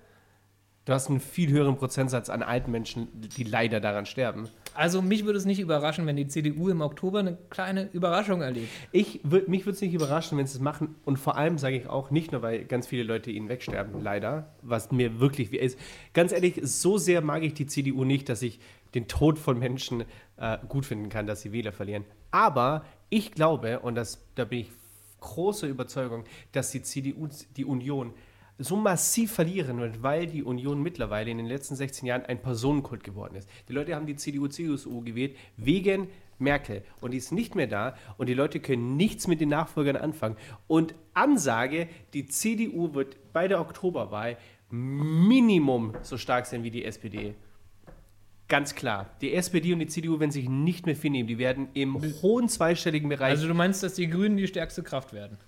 Du hast einen viel höheren Prozentsatz an alten Menschen, die leider daran sterben. Also mich würde es nicht überraschen, wenn die CDU im Oktober eine kleine Überraschung erlebt. Ich würd, mich würde es nicht überraschen, wenn sie es machen. Und vor allem sage ich auch, nicht nur, weil ganz viele Leute ihnen wegsterben, leider, was mir wirklich wie ist. Ganz ehrlich, so sehr mag ich die CDU nicht, dass ich den Tod von Menschen äh, gut finden kann, dass sie Wähler verlieren. Aber ich glaube, und das, da bin ich großer Überzeugung, dass die CDU, die Union, so massiv verlieren wird, weil die Union mittlerweile in den letzten 16 Jahren ein Personenkult geworden ist. Die Leute haben die CDU, CSU gewählt wegen Merkel und die ist nicht mehr da und die Leute können nichts mit den Nachfolgern anfangen. Und Ansage, die CDU wird bei der Oktoberwahl Minimum so stark sein wie die SPD. Ganz klar. Die SPD und die CDU werden sich nicht mehr viel nehmen. Die werden im hohen zweistelligen Bereich Also du meinst, dass die Grünen die stärkste Kraft werden?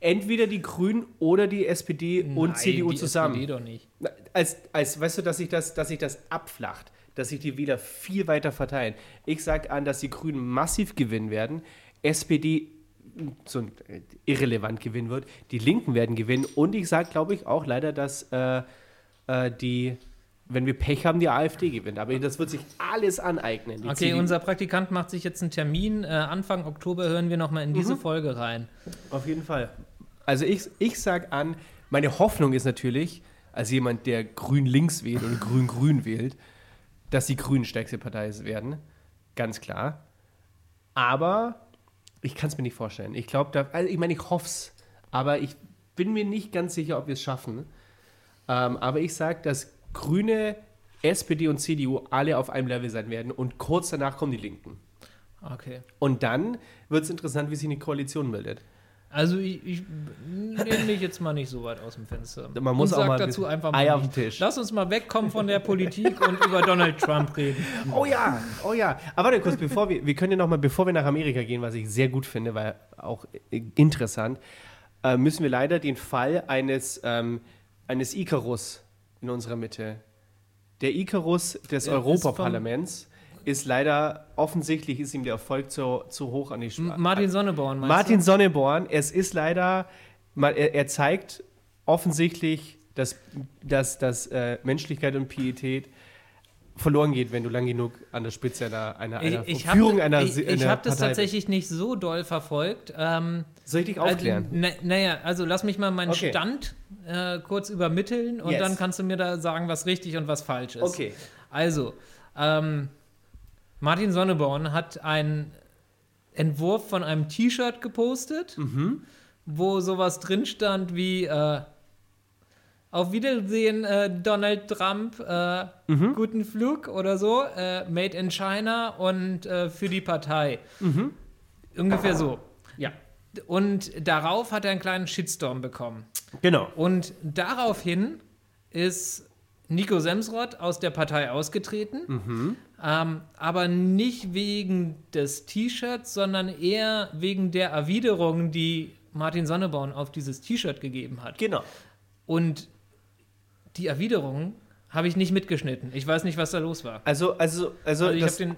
entweder die Grünen oder die SPD und Nein, CDU die zusammen. SPD doch nicht. Als, als, weißt du, dass sich das, dass sich das abflacht, dass sich die Wähler viel weiter verteilen. Ich sage an, dass die Grünen massiv gewinnen werden, SPD so äh, irrelevant gewinnen wird, die Linken werden gewinnen und ich sage, glaube ich, auch leider, dass äh, äh, die, wenn wir Pech haben, die AfD gewinnt. Aber das wird sich alles aneignen. Okay, CDU unser Praktikant macht sich jetzt einen Termin. Äh, Anfang Oktober hören wir nochmal in diese Mhm. Folge rein. Auf jeden Fall. Also ich, ich sage an, meine Hoffnung ist natürlich, als jemand, der grün-links wählt oder grün-grün wählt, dass die Grünen stärkste Partei werden. Ganz klar. Aber ich kann es mir nicht vorstellen. Ich glaube, da, also ich meine, ich hoffe es, aber ich bin mir nicht ganz sicher, ob wir es schaffen. Ähm, aber ich sage, dass Grüne, SPD und CDU alle auf einem Level sein werden und kurz danach kommen die Linken. Okay. Und dann wird es interessant, wie sich eine Koalition bildet. Also ich, ich nehme mich jetzt mal nicht so weit aus dem Fenster. Man muss und auch mal dazu einfach mal Eier auf den Tisch. Lass uns mal wegkommen von der Politik und über Donald Trump reden. Oh ja, oh ja. Aber warte kurz, bevor wir, wir können ja noch mal, bevor wir nach Amerika gehen, was ich sehr gut finde, weil auch äh, interessant, äh, müssen wir leider den Fall eines, ähm, eines Icarus in unserer Mitte. Der Icarus des ist Europaparlaments ist, leider, offensichtlich ist ihm der Erfolg zu, zu hoch an die Spitze. Martin Sonneborn meinst Martin Sonneborn, es ist leider er, er zeigt offensichtlich, dass, dass, dass äh, Menschlichkeit und Pietät verloren geht, wenn du lang genug an der Spitze einer, einer, einer ich, ich Führung hab, einer, ich, ich habe das tatsächlich nicht so doll verfolgt. Ähm, Soll ich dich aufklären? Also, na, naja, also lass mich mal meinen Okay. Stand äh, kurz übermitteln und Yes. dann kannst du mir da sagen, was richtig und was falsch ist. Okay. Also, ähm, Martin Sonneborn hat einen Entwurf von einem T-Shirt gepostet, Mhm. wo sowas drin stand wie äh, Auf Wiedersehen, äh, Donald Trump, äh, Mhm. guten Flug oder so, äh, Made in China und äh, für die Partei. Mhm. Ungefähr so. Ja. Und darauf hat er einen kleinen Shitstorm bekommen. Genau. Und daraufhin ist Nico Semsrott aus der Partei ausgetreten, Mhm. ähm, aber nicht wegen des T-Shirts, sondern eher wegen der Erwiderung, die Martin Sonneborn auf dieses T-Shirt gegeben hat. Genau. Und die Erwiderung habe ich nicht mitgeschnitten. Ich weiß nicht, was da los war. Also, also, also, Also ich habe den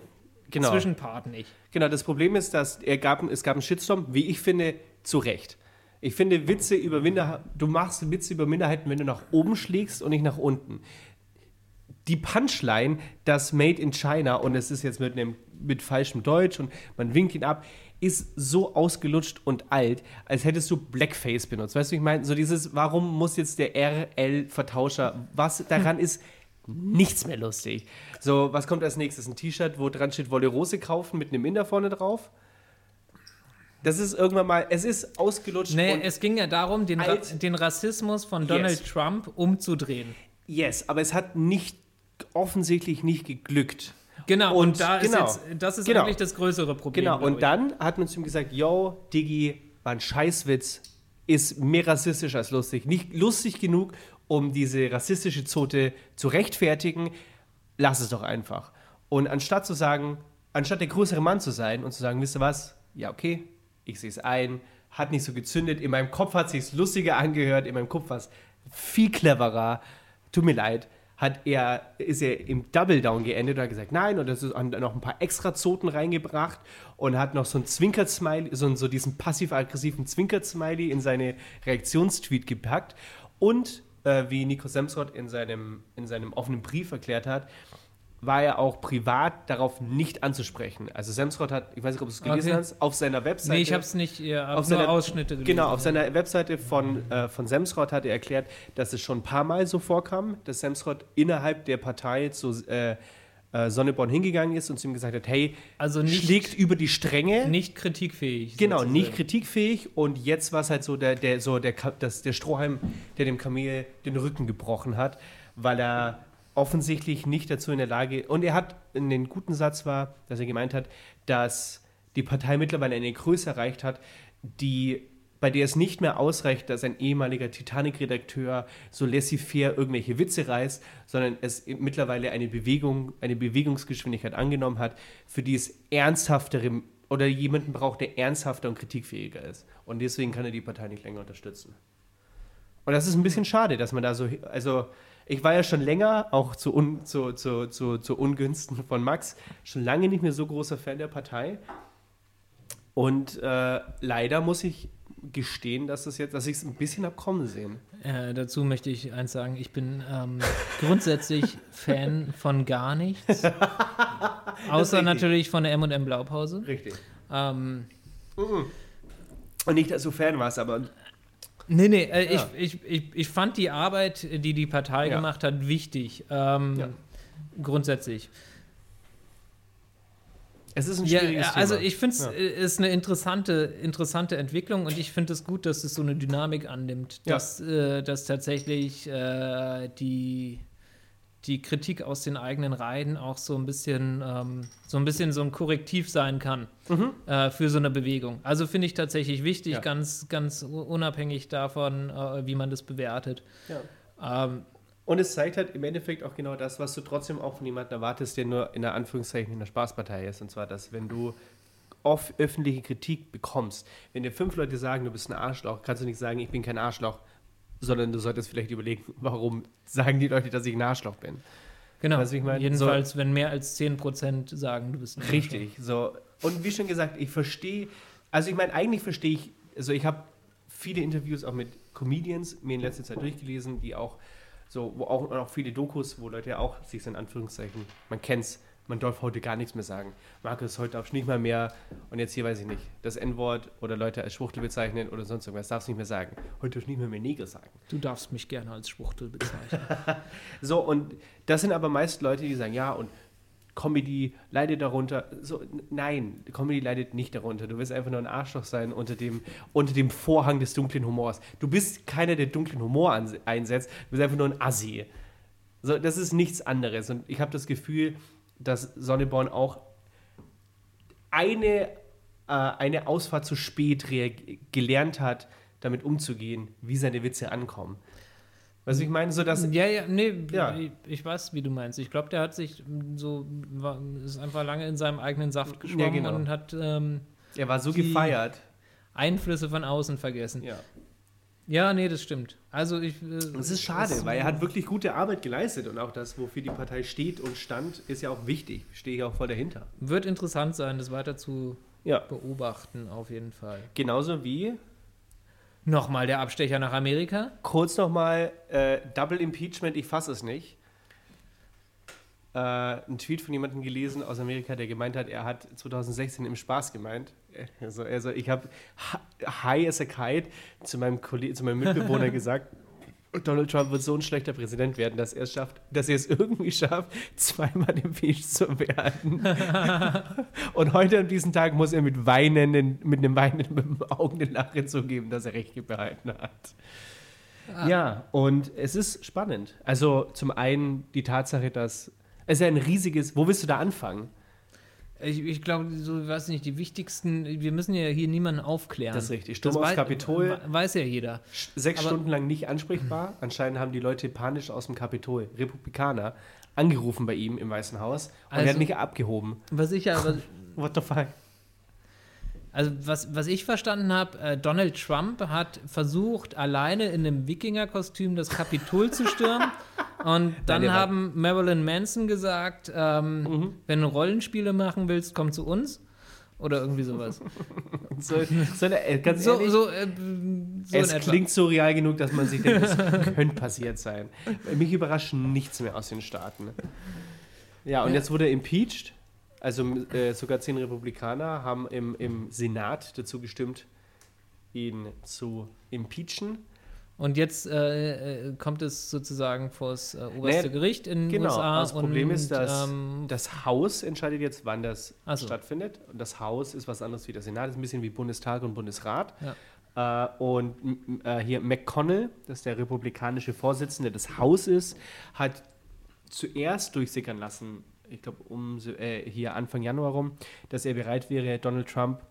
genau. Zwischenpart nicht. Genau, das Problem ist, dass er gab, es gab einen Shitstorm, wie ich finde, zu Recht. Ich finde, Witze über Minderheiten, du machst Witze über Minderheiten, wenn du nach oben schlägst und nicht nach unten. Die Punchline, das Made in China, und es ist jetzt mit, einem, mit falschem Deutsch und man winkt ihn ab, ist so ausgelutscht und alt, als hättest du Blackface benutzt. Weißt du, ich meine? So dieses, warum muss jetzt der RL-Vertauscher, was daran ist nichts mehr lustig. So, was kommt als nächstes? Ein T-Shirt, wo dran steht, Wolle Rose kaufen mit einem Inder vorne drauf? Das ist irgendwann mal, es ist ausgelutscht Nee, und es ging ja darum, den, Ra den Rassismus von Donald Yes. Trump umzudrehen. yes, aber es hat nicht offensichtlich nicht geglückt. Genau, und, Und da genau. ist jetzt, das ist Genau. eigentlich das größere Problem. Genau, und dann hat man zu ihm gesagt, yo, Diggi, war ein Scheißwitz, ist mehr rassistisch als lustig. Nicht lustig genug, um diese rassistische Zote zu rechtfertigen, lass es doch einfach. Und anstatt zu sagen, anstatt der größere Mann zu sein und zu sagen, wisst ihr was, ja okay, ich sehe es ein, hat nicht so gezündet, in meinem Kopf hat sich lustiger angehört, in meinem Kopf war es viel cleverer, tut mir leid, hat er, ist er im Double Down geendet und hat gesagt, nein, und das ist noch ein paar extra Zoten reingebracht und hat noch so ein Zwinker-Smiley, so, so diesen passiv-aggressiven Zwinker-Smiley in seine Reaktionstweet gepackt und äh, wie Nico Semsrott in seinem, in seinem offenen Brief erklärt hat, war er auch privat darauf nicht anzusprechen. Also Semsrott hat, ich weiß nicht, ob du es gelesen Okay. hast, auf seiner Webseite. Nee, ich habe es nicht, ich hab auf seiner, Ausschnitte gelesen. Genau, auf seiner Webseite von, äh, von Semsrott hat er erklärt, dass es schon ein paar Mal so vorkam, dass Semsrott innerhalb der Partei zu äh, äh, Sonneborn hingegangen ist und zu ihm gesagt hat, hey, Also nicht- schlägt über die Stränge. Nicht kritikfähig. Genau, sozusagen. nicht kritikfähig und jetzt war es halt so der, der, so der, das, der Strohhalm, der dem Kamel den Rücken gebrochen hat, weil er offensichtlich nicht dazu in der Lage und er hat einen guten Satz war, dass er gemeint hat, dass die Partei mittlerweile eine Größe erreicht hat, die bei der es nicht mehr ausreicht, dass ein ehemaliger Titanic-Redakteur so laissez-faire irgendwelche Witze reißt, sondern es mittlerweile eine Bewegung, eine Bewegungsgeschwindigkeit angenommen hat, für die es ernsthaftere oder jemanden braucht, der ernsthafter und kritikfähiger ist. Und deswegen kann er die Partei nicht länger unterstützen. Und das ist ein bisschen schade, dass man da so, also ich war ja schon länger, auch zu, un, zu, zu, zu, zu Ungünsten von Max, schon lange nicht mehr so großer Fan der Partei. Und äh, leider muss ich gestehen, dass das jetzt, dass ich es ein bisschen abkommen sehen. Äh, dazu möchte ich eins sagen, ich bin ähm, grundsätzlich Fan von gar nichts. Außer natürlich von der M&M Blaupause. Richtig. Ähm, Und nicht, dass du Fan warst, aber nee, nee, äh, Ja. ich, ich, ich, ich fand die Arbeit, die die Partei Ja. gemacht hat, wichtig. Ähm, Ja. Grundsätzlich. es ist ein schwieriges ja, also Thema. ich finde es Ja. ist eine interessante, interessante Entwicklung und ich finde es gut, dass es so eine Dynamik annimmt, dass, äh, dass tatsächlich äh, die, die Kritik aus den eigenen Reihen auch so ein bisschen ähm, so ein bisschen so ein Korrektiv sein kann äh, für so eine Bewegung. Also finde ich tatsächlich wichtig, Ja. ganz, ganz unabhängig davon, äh, wie man das bewertet. Ja. Ähm, Und es zeigt halt im Endeffekt auch genau das, was du trotzdem auch von jemandem erwartest, der nur in der Anführungszeichen in der Spaßpartei ist. Und zwar, dass wenn du oft öffentliche Kritik bekommst, wenn dir fünf Leute sagen, du bist ein Arschloch, kannst du nicht sagen, ich bin kein Arschloch, sondern du solltest vielleicht überlegen, warum sagen die Leute, dass ich ein Arschloch bin. genau. Weißt? Jedenfalls, wenn mehr als 10% sagen, du bist ein Richtig, so. Und wie schon gesagt, ich verstehe, also ich meine, eigentlich verstehe ich, also ich habe viele Interviews auch mit Comedians mir in letzter Zeit durchgelesen, die auch so, wo auch, auch viele Dokus, wo Leute auch sich so in Anführungszeichen, man kennt's, man darf heute gar nichts mehr sagen. Markus, heute darfst du nicht mal mehr, und jetzt hier weiß ich nicht, das N-Wort oder Leute als Schwuchtel bezeichnen oder sonst irgendwas, darfst du nicht mehr sagen. Heute darfst du nicht mehr mehr Neger sagen. Du darfst mich gerne als Schwuchtel bezeichnen. So, und das sind aber meist Leute, die sagen, ja, und Comedy leidet darunter. So, nein, Comedy leidet nicht darunter. Du willst einfach nur ein Arschloch sein unter dem, unter dem Vorhang des dunklen Humors. Du bist keiner, der dunklen Humor einsetzt. Du bist einfach nur ein Assi. So, das ist nichts anderes. Und ich habe das Gefühl, dass Sonneborn auch eine, äh, eine Ausfahrt zu spät gelernt hat, damit umzugehen, wie seine Witze ankommen. Du, ich meine, so dass ja, ja, nee, Ja. Ich, ich weiß, wie du meinst. Ich glaube, der hat sich so, war, ist einfach lange in seinem eigenen Saft geschwommen genau. und hat ähm, er war so gefeiert. Einflüsse von außen vergessen. Ja. Ja, nee, das stimmt. Also ich. Äh, Das ist schade, weil er hat wirklich gute Arbeit geleistet und auch das, wofür die Partei steht und stand, ist ja auch wichtig. Stehe ich auch voll dahinter. Wird interessant sein, das weiter zu Ja. beobachten, auf jeden Fall. Genauso wie, Nochmal der Abstecher nach Amerika. kurz nochmal, äh, Double Impeachment, ich fasse es nicht. Äh, ein Tweet von jemandem gelesen aus Amerika, der gemeint hat, er hat 2016 im Spaß gemeint. Also, also ich habe high as a kite zu meinem, Kolle zu meinem Mitbewohner gesagt, Donald Trump wird so ein schlechter Präsident werden, dass er es schafft, dass er es irgendwie schafft, zweimal impeached zu werden. Und heute an diesem Tag muss er mit weinenden, mit einem weinenden Augen den Lache zugeben, dass er recht behalten hat. Ja, und es ist spannend. Also zum einen die Tatsache, dass es ist ja ein riesiges, wo willst du da anfangen? Ich, ich glaube, so, ich weiß nicht, die wichtigsten, wir müssen ja hier niemanden aufklären. Das ist richtig. Sturm aufs wei- Kapitol. we- Weiß ja jeder. Sechs Aber- Stunden lang nicht ansprechbar. Anscheinend haben die Leute panisch aus dem Kapitol, Republikaner, angerufen bei ihm im Weißen Haus und er Also- hat nicht abgehoben. Was ich ja, was, What the fuck? also was, was ich verstanden habe, äh, Donald Trump hat versucht, alleine in einem Wikingerkostüm das Kapitol zu stürmen. Und dann war- haben Marilyn Manson gesagt, ähm, wenn du Rollenspiele machen willst, komm zu uns. Oder irgendwie sowas. So, so, äh, ganz So, ehrlich, so, äh, so es klingt so real genug, dass man sich denkt, das könnte passiert sein. Mich überrascht nichts mehr aus den Staaten. Ja, und Ja. jetzt wurde er impeached. Also äh, sogar zehn Republikaner haben im, im Senat dazu gestimmt, ihn zu impeachen. Und jetzt äh, äh, kommt es sozusagen vor das äh, oberste Naja, Gericht in den Genau, USA. das Problem und, ist, dass ähm, das Haus entscheidet jetzt, wann das so. stattfindet. Und das Haus ist was anderes wie der Senat, ist ein bisschen wie Bundestag und Bundesrat. Ja. Äh, und äh, hier McConnell, das der republikanische Vorsitzende des Hauses, hat zuerst durchsickern lassen, ich glaube um äh, hier Anfang Januar rum, dass er bereit wäre, Donald Trump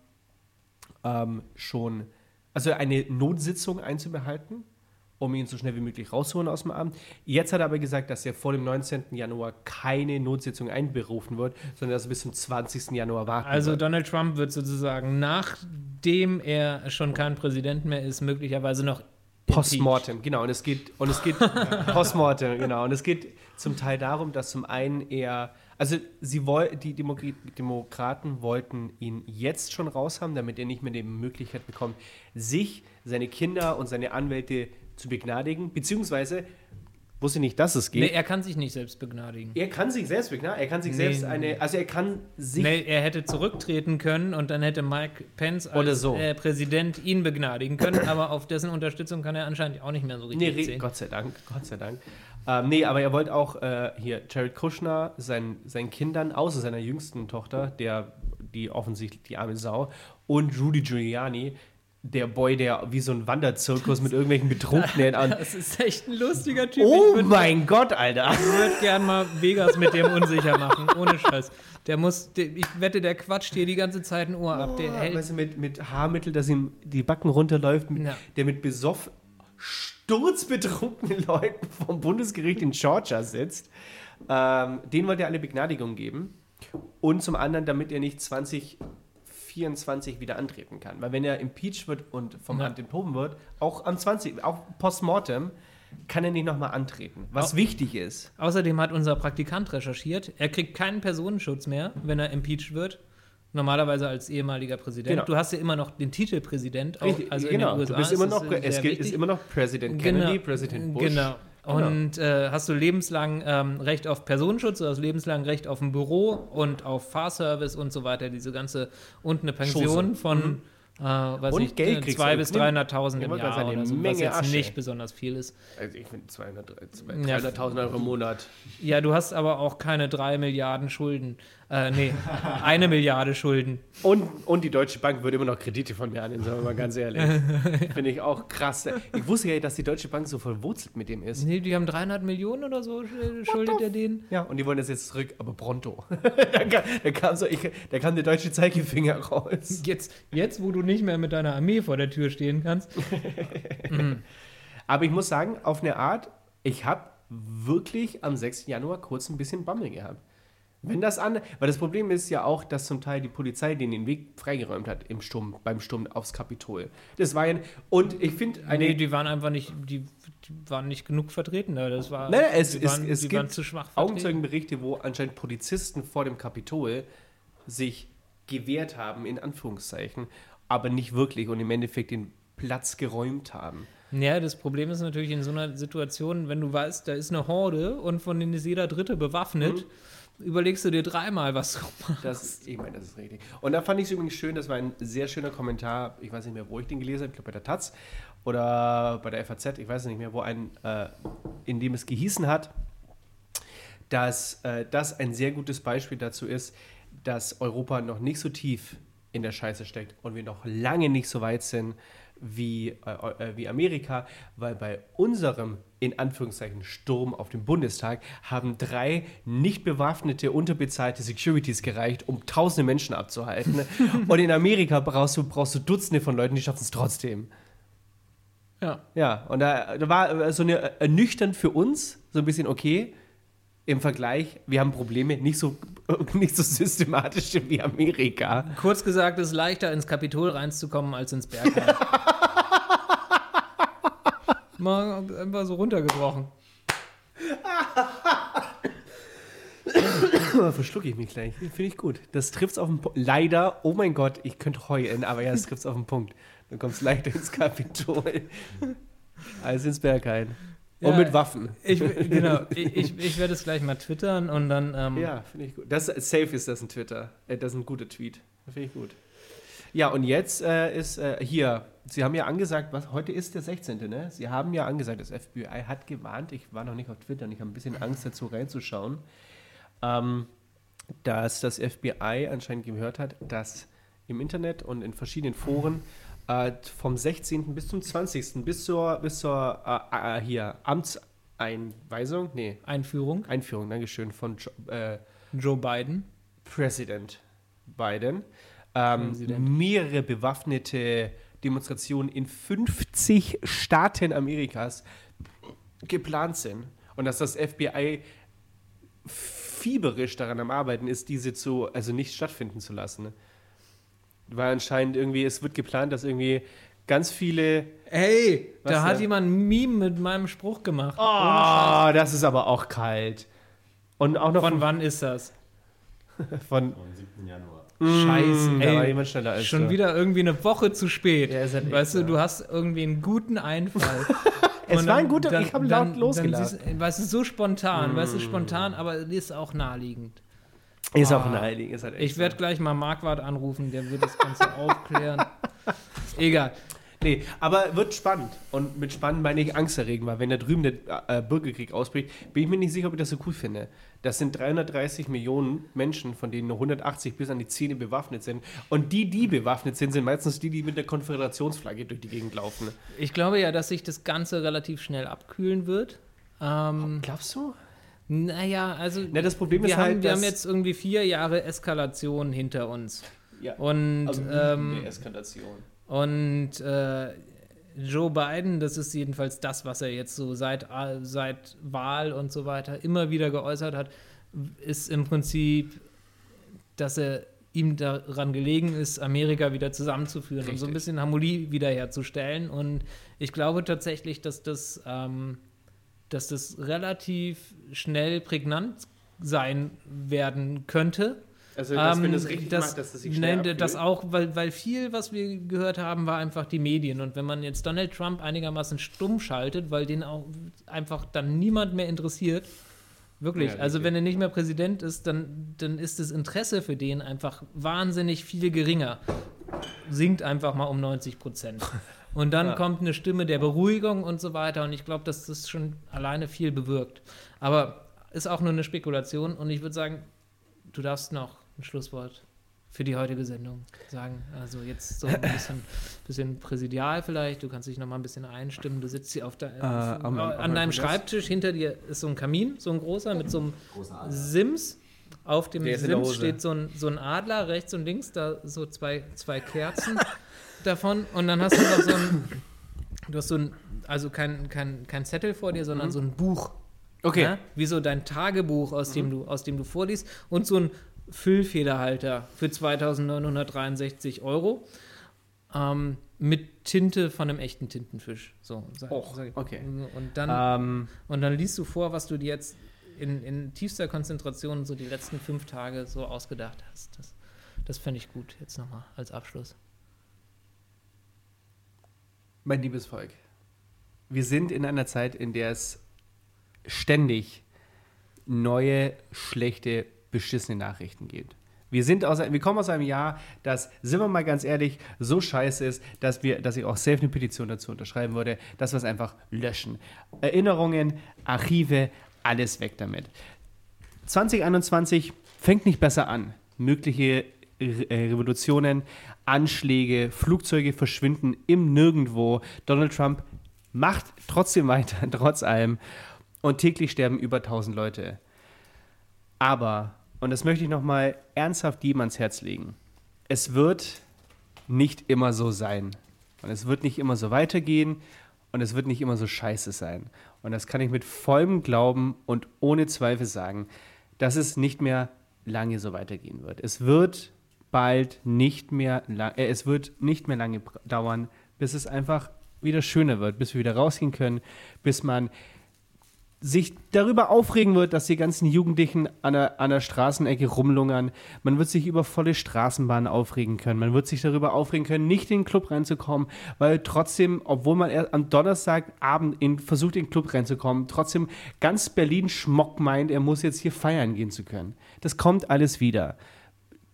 ähm, schon, also eine Notsitzung einzubehalten, um ihn so schnell wie möglich rauszuholen aus dem Amt. Jetzt hat er aber gesagt, dass er vor dem 19. Januar keine Notsitzung einberufen wird, sondern dass er bis zum 20. Januar warten also wird. Donald Trump wird sozusagen, nachdem er schon kein Präsident mehr ist, möglicherweise noch Postmortem, genau. Und es geht, und es geht, Postmortem, genau. Und es geht zum Teil darum, dass zum einen er, also sie woll, die Demok Demokraten wollten ihn jetzt schon raushaben, damit er nicht mehr die Möglichkeit bekommt, sich, seine Kinder und seine Anwälte zu begnadigen, beziehungsweise wusste nicht, dass es geht. Nee, er kann sich nicht selbst begnadigen. er kann sich selbst begnadigen, er kann sich Nee. selbst eine, also er kann sich Nee, er hätte zurücktreten können und dann hätte Mike Pence als so. äh, Präsident ihn begnadigen können, aber auf dessen Unterstützung kann er anscheinend auch nicht mehr so richtig Nee, zählen. Gott sei Dank, Gott sei Dank. Ähm, nee, aber er wollte auch äh, hier Jared Kushner sein, seinen Kindern, außer seiner jüngsten Tochter, der, die offensichtlich die arme Sau, und Rudy Giuliani, der Boy, der wie so ein Wanderzirkus mit irgendwelchen Betrunkenen an. Das ist echt ein lustiger Typ. Oh ich würde mein Gott, Alter! würd gern mal Vegas mit dem unsicher machen, ohne Scheiß. Der muss, der, ich wette, der quatscht dir die ganze Zeit ein Ohr ab. Der hält, weißt du, mit, mit Haarmittel, dass ihm die Backen runterläuft, mit, Ja. der mit besoff sturzbetrunkenen Leuten vom Bundesgericht in Georgia sitzt. Ähm, den wollte er eine Begnadigung geben. Und zum anderen, damit er nicht 2024 wieder antreten kann. Weil wenn er impeached wird und vom Ja. Amt enthoben wird, auch am 20, auch postmortem, kann er nicht nochmal antreten. Was Au- wichtig ist. Außerdem hat unser Praktikant recherchiert, er kriegt keinen Personenschutz mehr, wenn er impeached wird. Normalerweise als ehemaliger Präsident. Genau. Du hast ja immer noch den Titel Präsident, auch, also genau. in den USA. du bist immer noch, es gilt, ist wichtig. immer noch Präsident Kennedy, Präsident Bush. Genau. Und äh, hast du lebenslang ähm, Recht auf Personenschutz, du hast lebenslang Recht auf ein Büro und auf Fahrservice und so weiter, diese ganze und eine Pension Chose. von äh, weiß Und nicht, Geld äh, kriegst 200.000 du. bis Nimm- 300.000 Ich im Jahr sagen, oder eine so, was Menge jetzt Asche. nicht besonders viel ist. Also ich finde 200, Ja. 300.000 Euro im Monat. Ja, du hast aber auch keine 3 Milliarden Schulden. Äh, nee, eine Milliarde Schulden. Und, und die Deutsche Bank würde immer noch Kredite von mir annehmen, sagen wir mal ganz ehrlich. Finde ich auch krass. Ich wusste ja, dass die Deutsche Bank so verwurzelt mit dem ist. Nee, die haben 300 Millionen oder so, sch- schuldet er denen. Ja, und die wollen das jetzt zurück, aber pronto. da, kam, da, kam so, ich, da kam der deutsche Zeigefinger raus. Jetzt, jetzt, wo du nicht mehr mit deiner Armee vor der Tür stehen kannst. Aber ich muss sagen, auf eine Art, ich habe wirklich am 6. Januar kurz ein bisschen Bammel gehabt. Wenn das an, weil das Problem ist ja auch, dass zum Teil die Polizei den den Weg freigeräumt hat im Sturm, beim Sturm aufs Kapitol. Das war ja, und ich finde eine, Nee, die waren einfach nicht, die, die waren nicht genug vertreten da. Das war, Nein, es- die es- waren, es die gibt zu schwach vertreten. Augenzeugenberichte, wo anscheinend Polizisten vor dem Kapitol sich gewehrt haben, in Anführungszeichen, aber nicht wirklich und im Endeffekt den Platz geräumt haben. Ja, das Problem ist natürlich in so einer Situation, wenn du weißt, da ist eine Horde und von denen ist jeder Dritte bewaffnet, überlegst du dir dreimal, was du machst. Das, ich meine, das ist richtig. Und da fand ich es übrigens schön, das war ein sehr schöner Kommentar, ich weiß nicht mehr, wo ich den gelesen habe, ich glaube bei der Taz oder bei der FAZ, ich weiß nicht mehr, wo ein, äh, in dem es gehießen hat, dass äh, das ein sehr gutes Beispiel dazu ist, dass Europa noch nicht so tief in der Scheiße steckt und wir noch lange nicht so weit sind wie, äh, äh, wie Amerika, weil bei unserem in Anführungszeichen Sturm auf den Bundestag haben drei nicht bewaffnete, unterbezahlte Securities gereicht, um tausende Menschen abzuhalten. und in Amerika brauchst du, brauchst du Dutzende von Leuten, die schaffen es trotzdem. Ja. Ja, und da, da war äh, so eine äh, ernüchternd für uns, so ein bisschen okay. Im Vergleich, wir haben Probleme, nicht so, nicht so systematisch wie Amerika. Kurz gesagt, es ist leichter ins Kapitol reinzukommen als ins Bergheim. Mal einfach so runtergebrochen. Verschlucke ich mich gleich. Finde ich gut. Das trifft's auf den Punkt. Leider, oh mein Gott, ich könnte heulen, aber ja, es trifft's auf den Punkt. Du kommst leichter ins Kapitol als ins Berghain. Und Ja, mit Waffen. Ich, genau, ich, ich, ich werde es gleich mal twittern und dann. Ähm, Ja, finde ich gut. Das, safe ist das ein Twitter. Äh, das ist ein guter Tweet. Finde ich gut. Ja, und jetzt äh, ist äh, hier, Sie haben ja angesagt, was heute ist der 16., ne? Sie haben ja angesagt, das FBI hat gewarnt, ich war noch nicht auf Twitter und ich habe ein bisschen Angst dazu reinzuschauen, ähm, dass das FBI anscheinend gehört hat, dass im Internet und in verschiedenen Foren äh, vom 16. bis zum 20. bis zur, bis zur äh, äh, hier Amtseinweisung, nee, Einführung. Einführung, Dankeschön, von jo äh, Joe Biden. Präsident Biden ähm, mehrere bewaffnete Demonstrationen in 50 Staaten Amerikas geplant sind und dass das FBI fieberisch daran am Arbeiten ist, diese zu, also nicht stattfinden zu lassen. Weil anscheinend irgendwie, es wird geplant, dass irgendwie ganz viele. Hey, da hat denn? jemand ein Meme mit meinem Spruch gemacht. Oh, das ist aber auch kalt. Und auch noch Von wann ist das? von Am 7. Januar. Scheiße, Mm, da war ey. jemand schneller als Schon du. wieder irgendwie eine Woche zu spät. Ja, halt weißt du, so. du hast irgendwie einen guten Einfall. Es war ein guter, dann- ich habe dann- laut siehst, weißt du, so spontan, weißt Mm. du, spontan, aber ist auch naheliegend. Ist auch Ah. naheliegend. Ist halt echt Ich werde gleich mal Marquardt anrufen, der wird das Ganze aufklären. Egal. Nee, aber wird spannend. Und mit spannend meine ich angsterregend, weil wenn da drüben der äh, Bürgerkrieg ausbricht, bin ich mir nicht sicher, ob ich das so cool finde. Das sind 330 Millionen Menschen, von denen nur 180 bis an die Zähne bewaffnet sind. Und die, die bewaffnet sind, sind meistens die, die mit der Konföderationsflagge durch die Gegend laufen. Ich glaube ja, dass sich das Ganze relativ schnell abkühlen wird. Ähm, Glaubst du? naja, also Na, das Problem wir, ist haben, halt, wir haben jetzt irgendwie vier Jahre Eskalation hinter uns. Ja. Und, Also, ähm, Eskalation. Und äh, Joe Biden, das ist jedenfalls das, was er jetzt so seit, äh, seit Wahl und so weiter immer wieder geäußert hat, ist im Prinzip, dass er ihm daran gelegen ist, Amerika wieder zusammenzuführen und so ein Richtig. bisschen Harmonie wiederherzustellen. Und ich glaube tatsächlich, dass das, ähm, dass das relativ schnell prägnant sein werden könnte. Also, dass, wenn Ähm, das richtig das, macht, dass das sich schnell nein, das auch, weil, weil viel, was wir gehört haben, war einfach die Medien. Und wenn man jetzt Donald Trump einigermaßen stumm schaltet, weil den auch einfach dann niemand mehr interessiert, wirklich, Ja, also wenn er nicht mehr Präsident ist, dann, dann ist das Interesse für den einfach wahnsinnig viel geringer. Sinkt einfach mal um 90 Prozent. Und dann Ja. kommt eine Stimme der Beruhigung und so weiter. Und ich glaube, dass das schon alleine viel bewirkt. Aber ist auch nur eine Spekulation. Und ich würde sagen, du darfst noch ein Schlusswort für die heutige Sendung sagen. Also jetzt so ein bisschen, bisschen präsidial vielleicht. Du kannst dich noch mal ein bisschen einstimmen. Du sitzt hier auf der, auf, am- an auf deinem Schreibtisch. Hinter dir ist so ein Kamin, so ein großer mit so einem. Sims. Auf dem Sims steht so ein, so ein Adler rechts und links, da so zwei, zwei Kerzen davon. Und dann hast du noch so ein, du hast so ein, also kein, kein, kein Zettel vor dir, sondern so ein Buch. Okay. Ja? Wie so dein Tagebuch, aus, dem du, aus dem du vorliest. Und so ein Füllfederhalter für 2963 Euro. Ähm, mit Tinte von einem echten Tintenfisch. So, sag, Och, sag okay. Und dann, Ähm, und dann liest du vor, was du dir jetzt in, in tiefster Konzentration so die letzten fünf Tage so ausgedacht hast. Das, das fände ich gut jetzt nochmal als Abschluss. Mein liebes Volk, wir sind in einer Zeit, in der es ständig neue, schlechte, beschissene Nachrichten gibt. Wir, sind aus, wir kommen aus einem Jahr, das, sind wir mal ganz ehrlich, so scheiße ist, dass, wir, dass ich auch selbst eine Petition dazu unterschreiben würde, dass wir es einfach löschen. Erinnerungen, Archive, alles weg damit. 2021 fängt nicht besser an. Mögliche äh, Revolutionen, Anschläge, Flugzeuge verschwinden im Nirgendwo. Donald Trump macht trotzdem weiter, trotz allem. Und täglich sterben über 1000 Leute. Aber, und das möchte ich nochmal ernsthaft jedem ans Herz legen, es wird nicht immer so sein. Und es wird nicht immer so weitergehen und es wird nicht immer so scheiße sein. Und das kann ich mit vollem Glauben und ohne Zweifel sagen, dass es nicht mehr lange so weitergehen wird. Es wird bald nicht mehr, äh, es wird nicht mehr lange dauern, bis es einfach wieder schöner wird, bis wir wieder rausgehen können, bis man sich darüber aufregen wird, dass die ganzen Jugendlichen an der, an der Straßenecke rumlungern. Man wird sich über volle Straßenbahnen aufregen können. Man wird sich darüber aufregen können, nicht in den Club reinzukommen, weil trotzdem, obwohl man erst am Donnerstagabend in, versucht, in den Club reinzukommen, trotzdem ganz Berlin Schmock meint, er muss jetzt hier feiern gehen zu können. Das kommt alles wieder.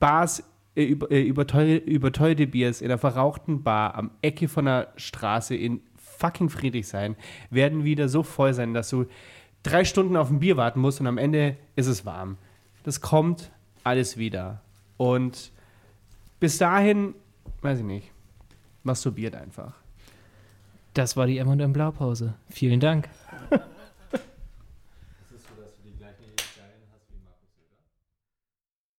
Bars, äh, über, äh, überteuerte, Biers in einer verrauchten Bar am Ecke von der Straße in fucking Friedrichshain werden wieder so voll sein, dass du drei Stunden auf ein Bier warten musst und am Ende ist es warm. Das kommt alles wieder. Und bis dahin, weiß ich nicht, masturbiert einfach. Das war die M&M Blaupause. Vielen Dank.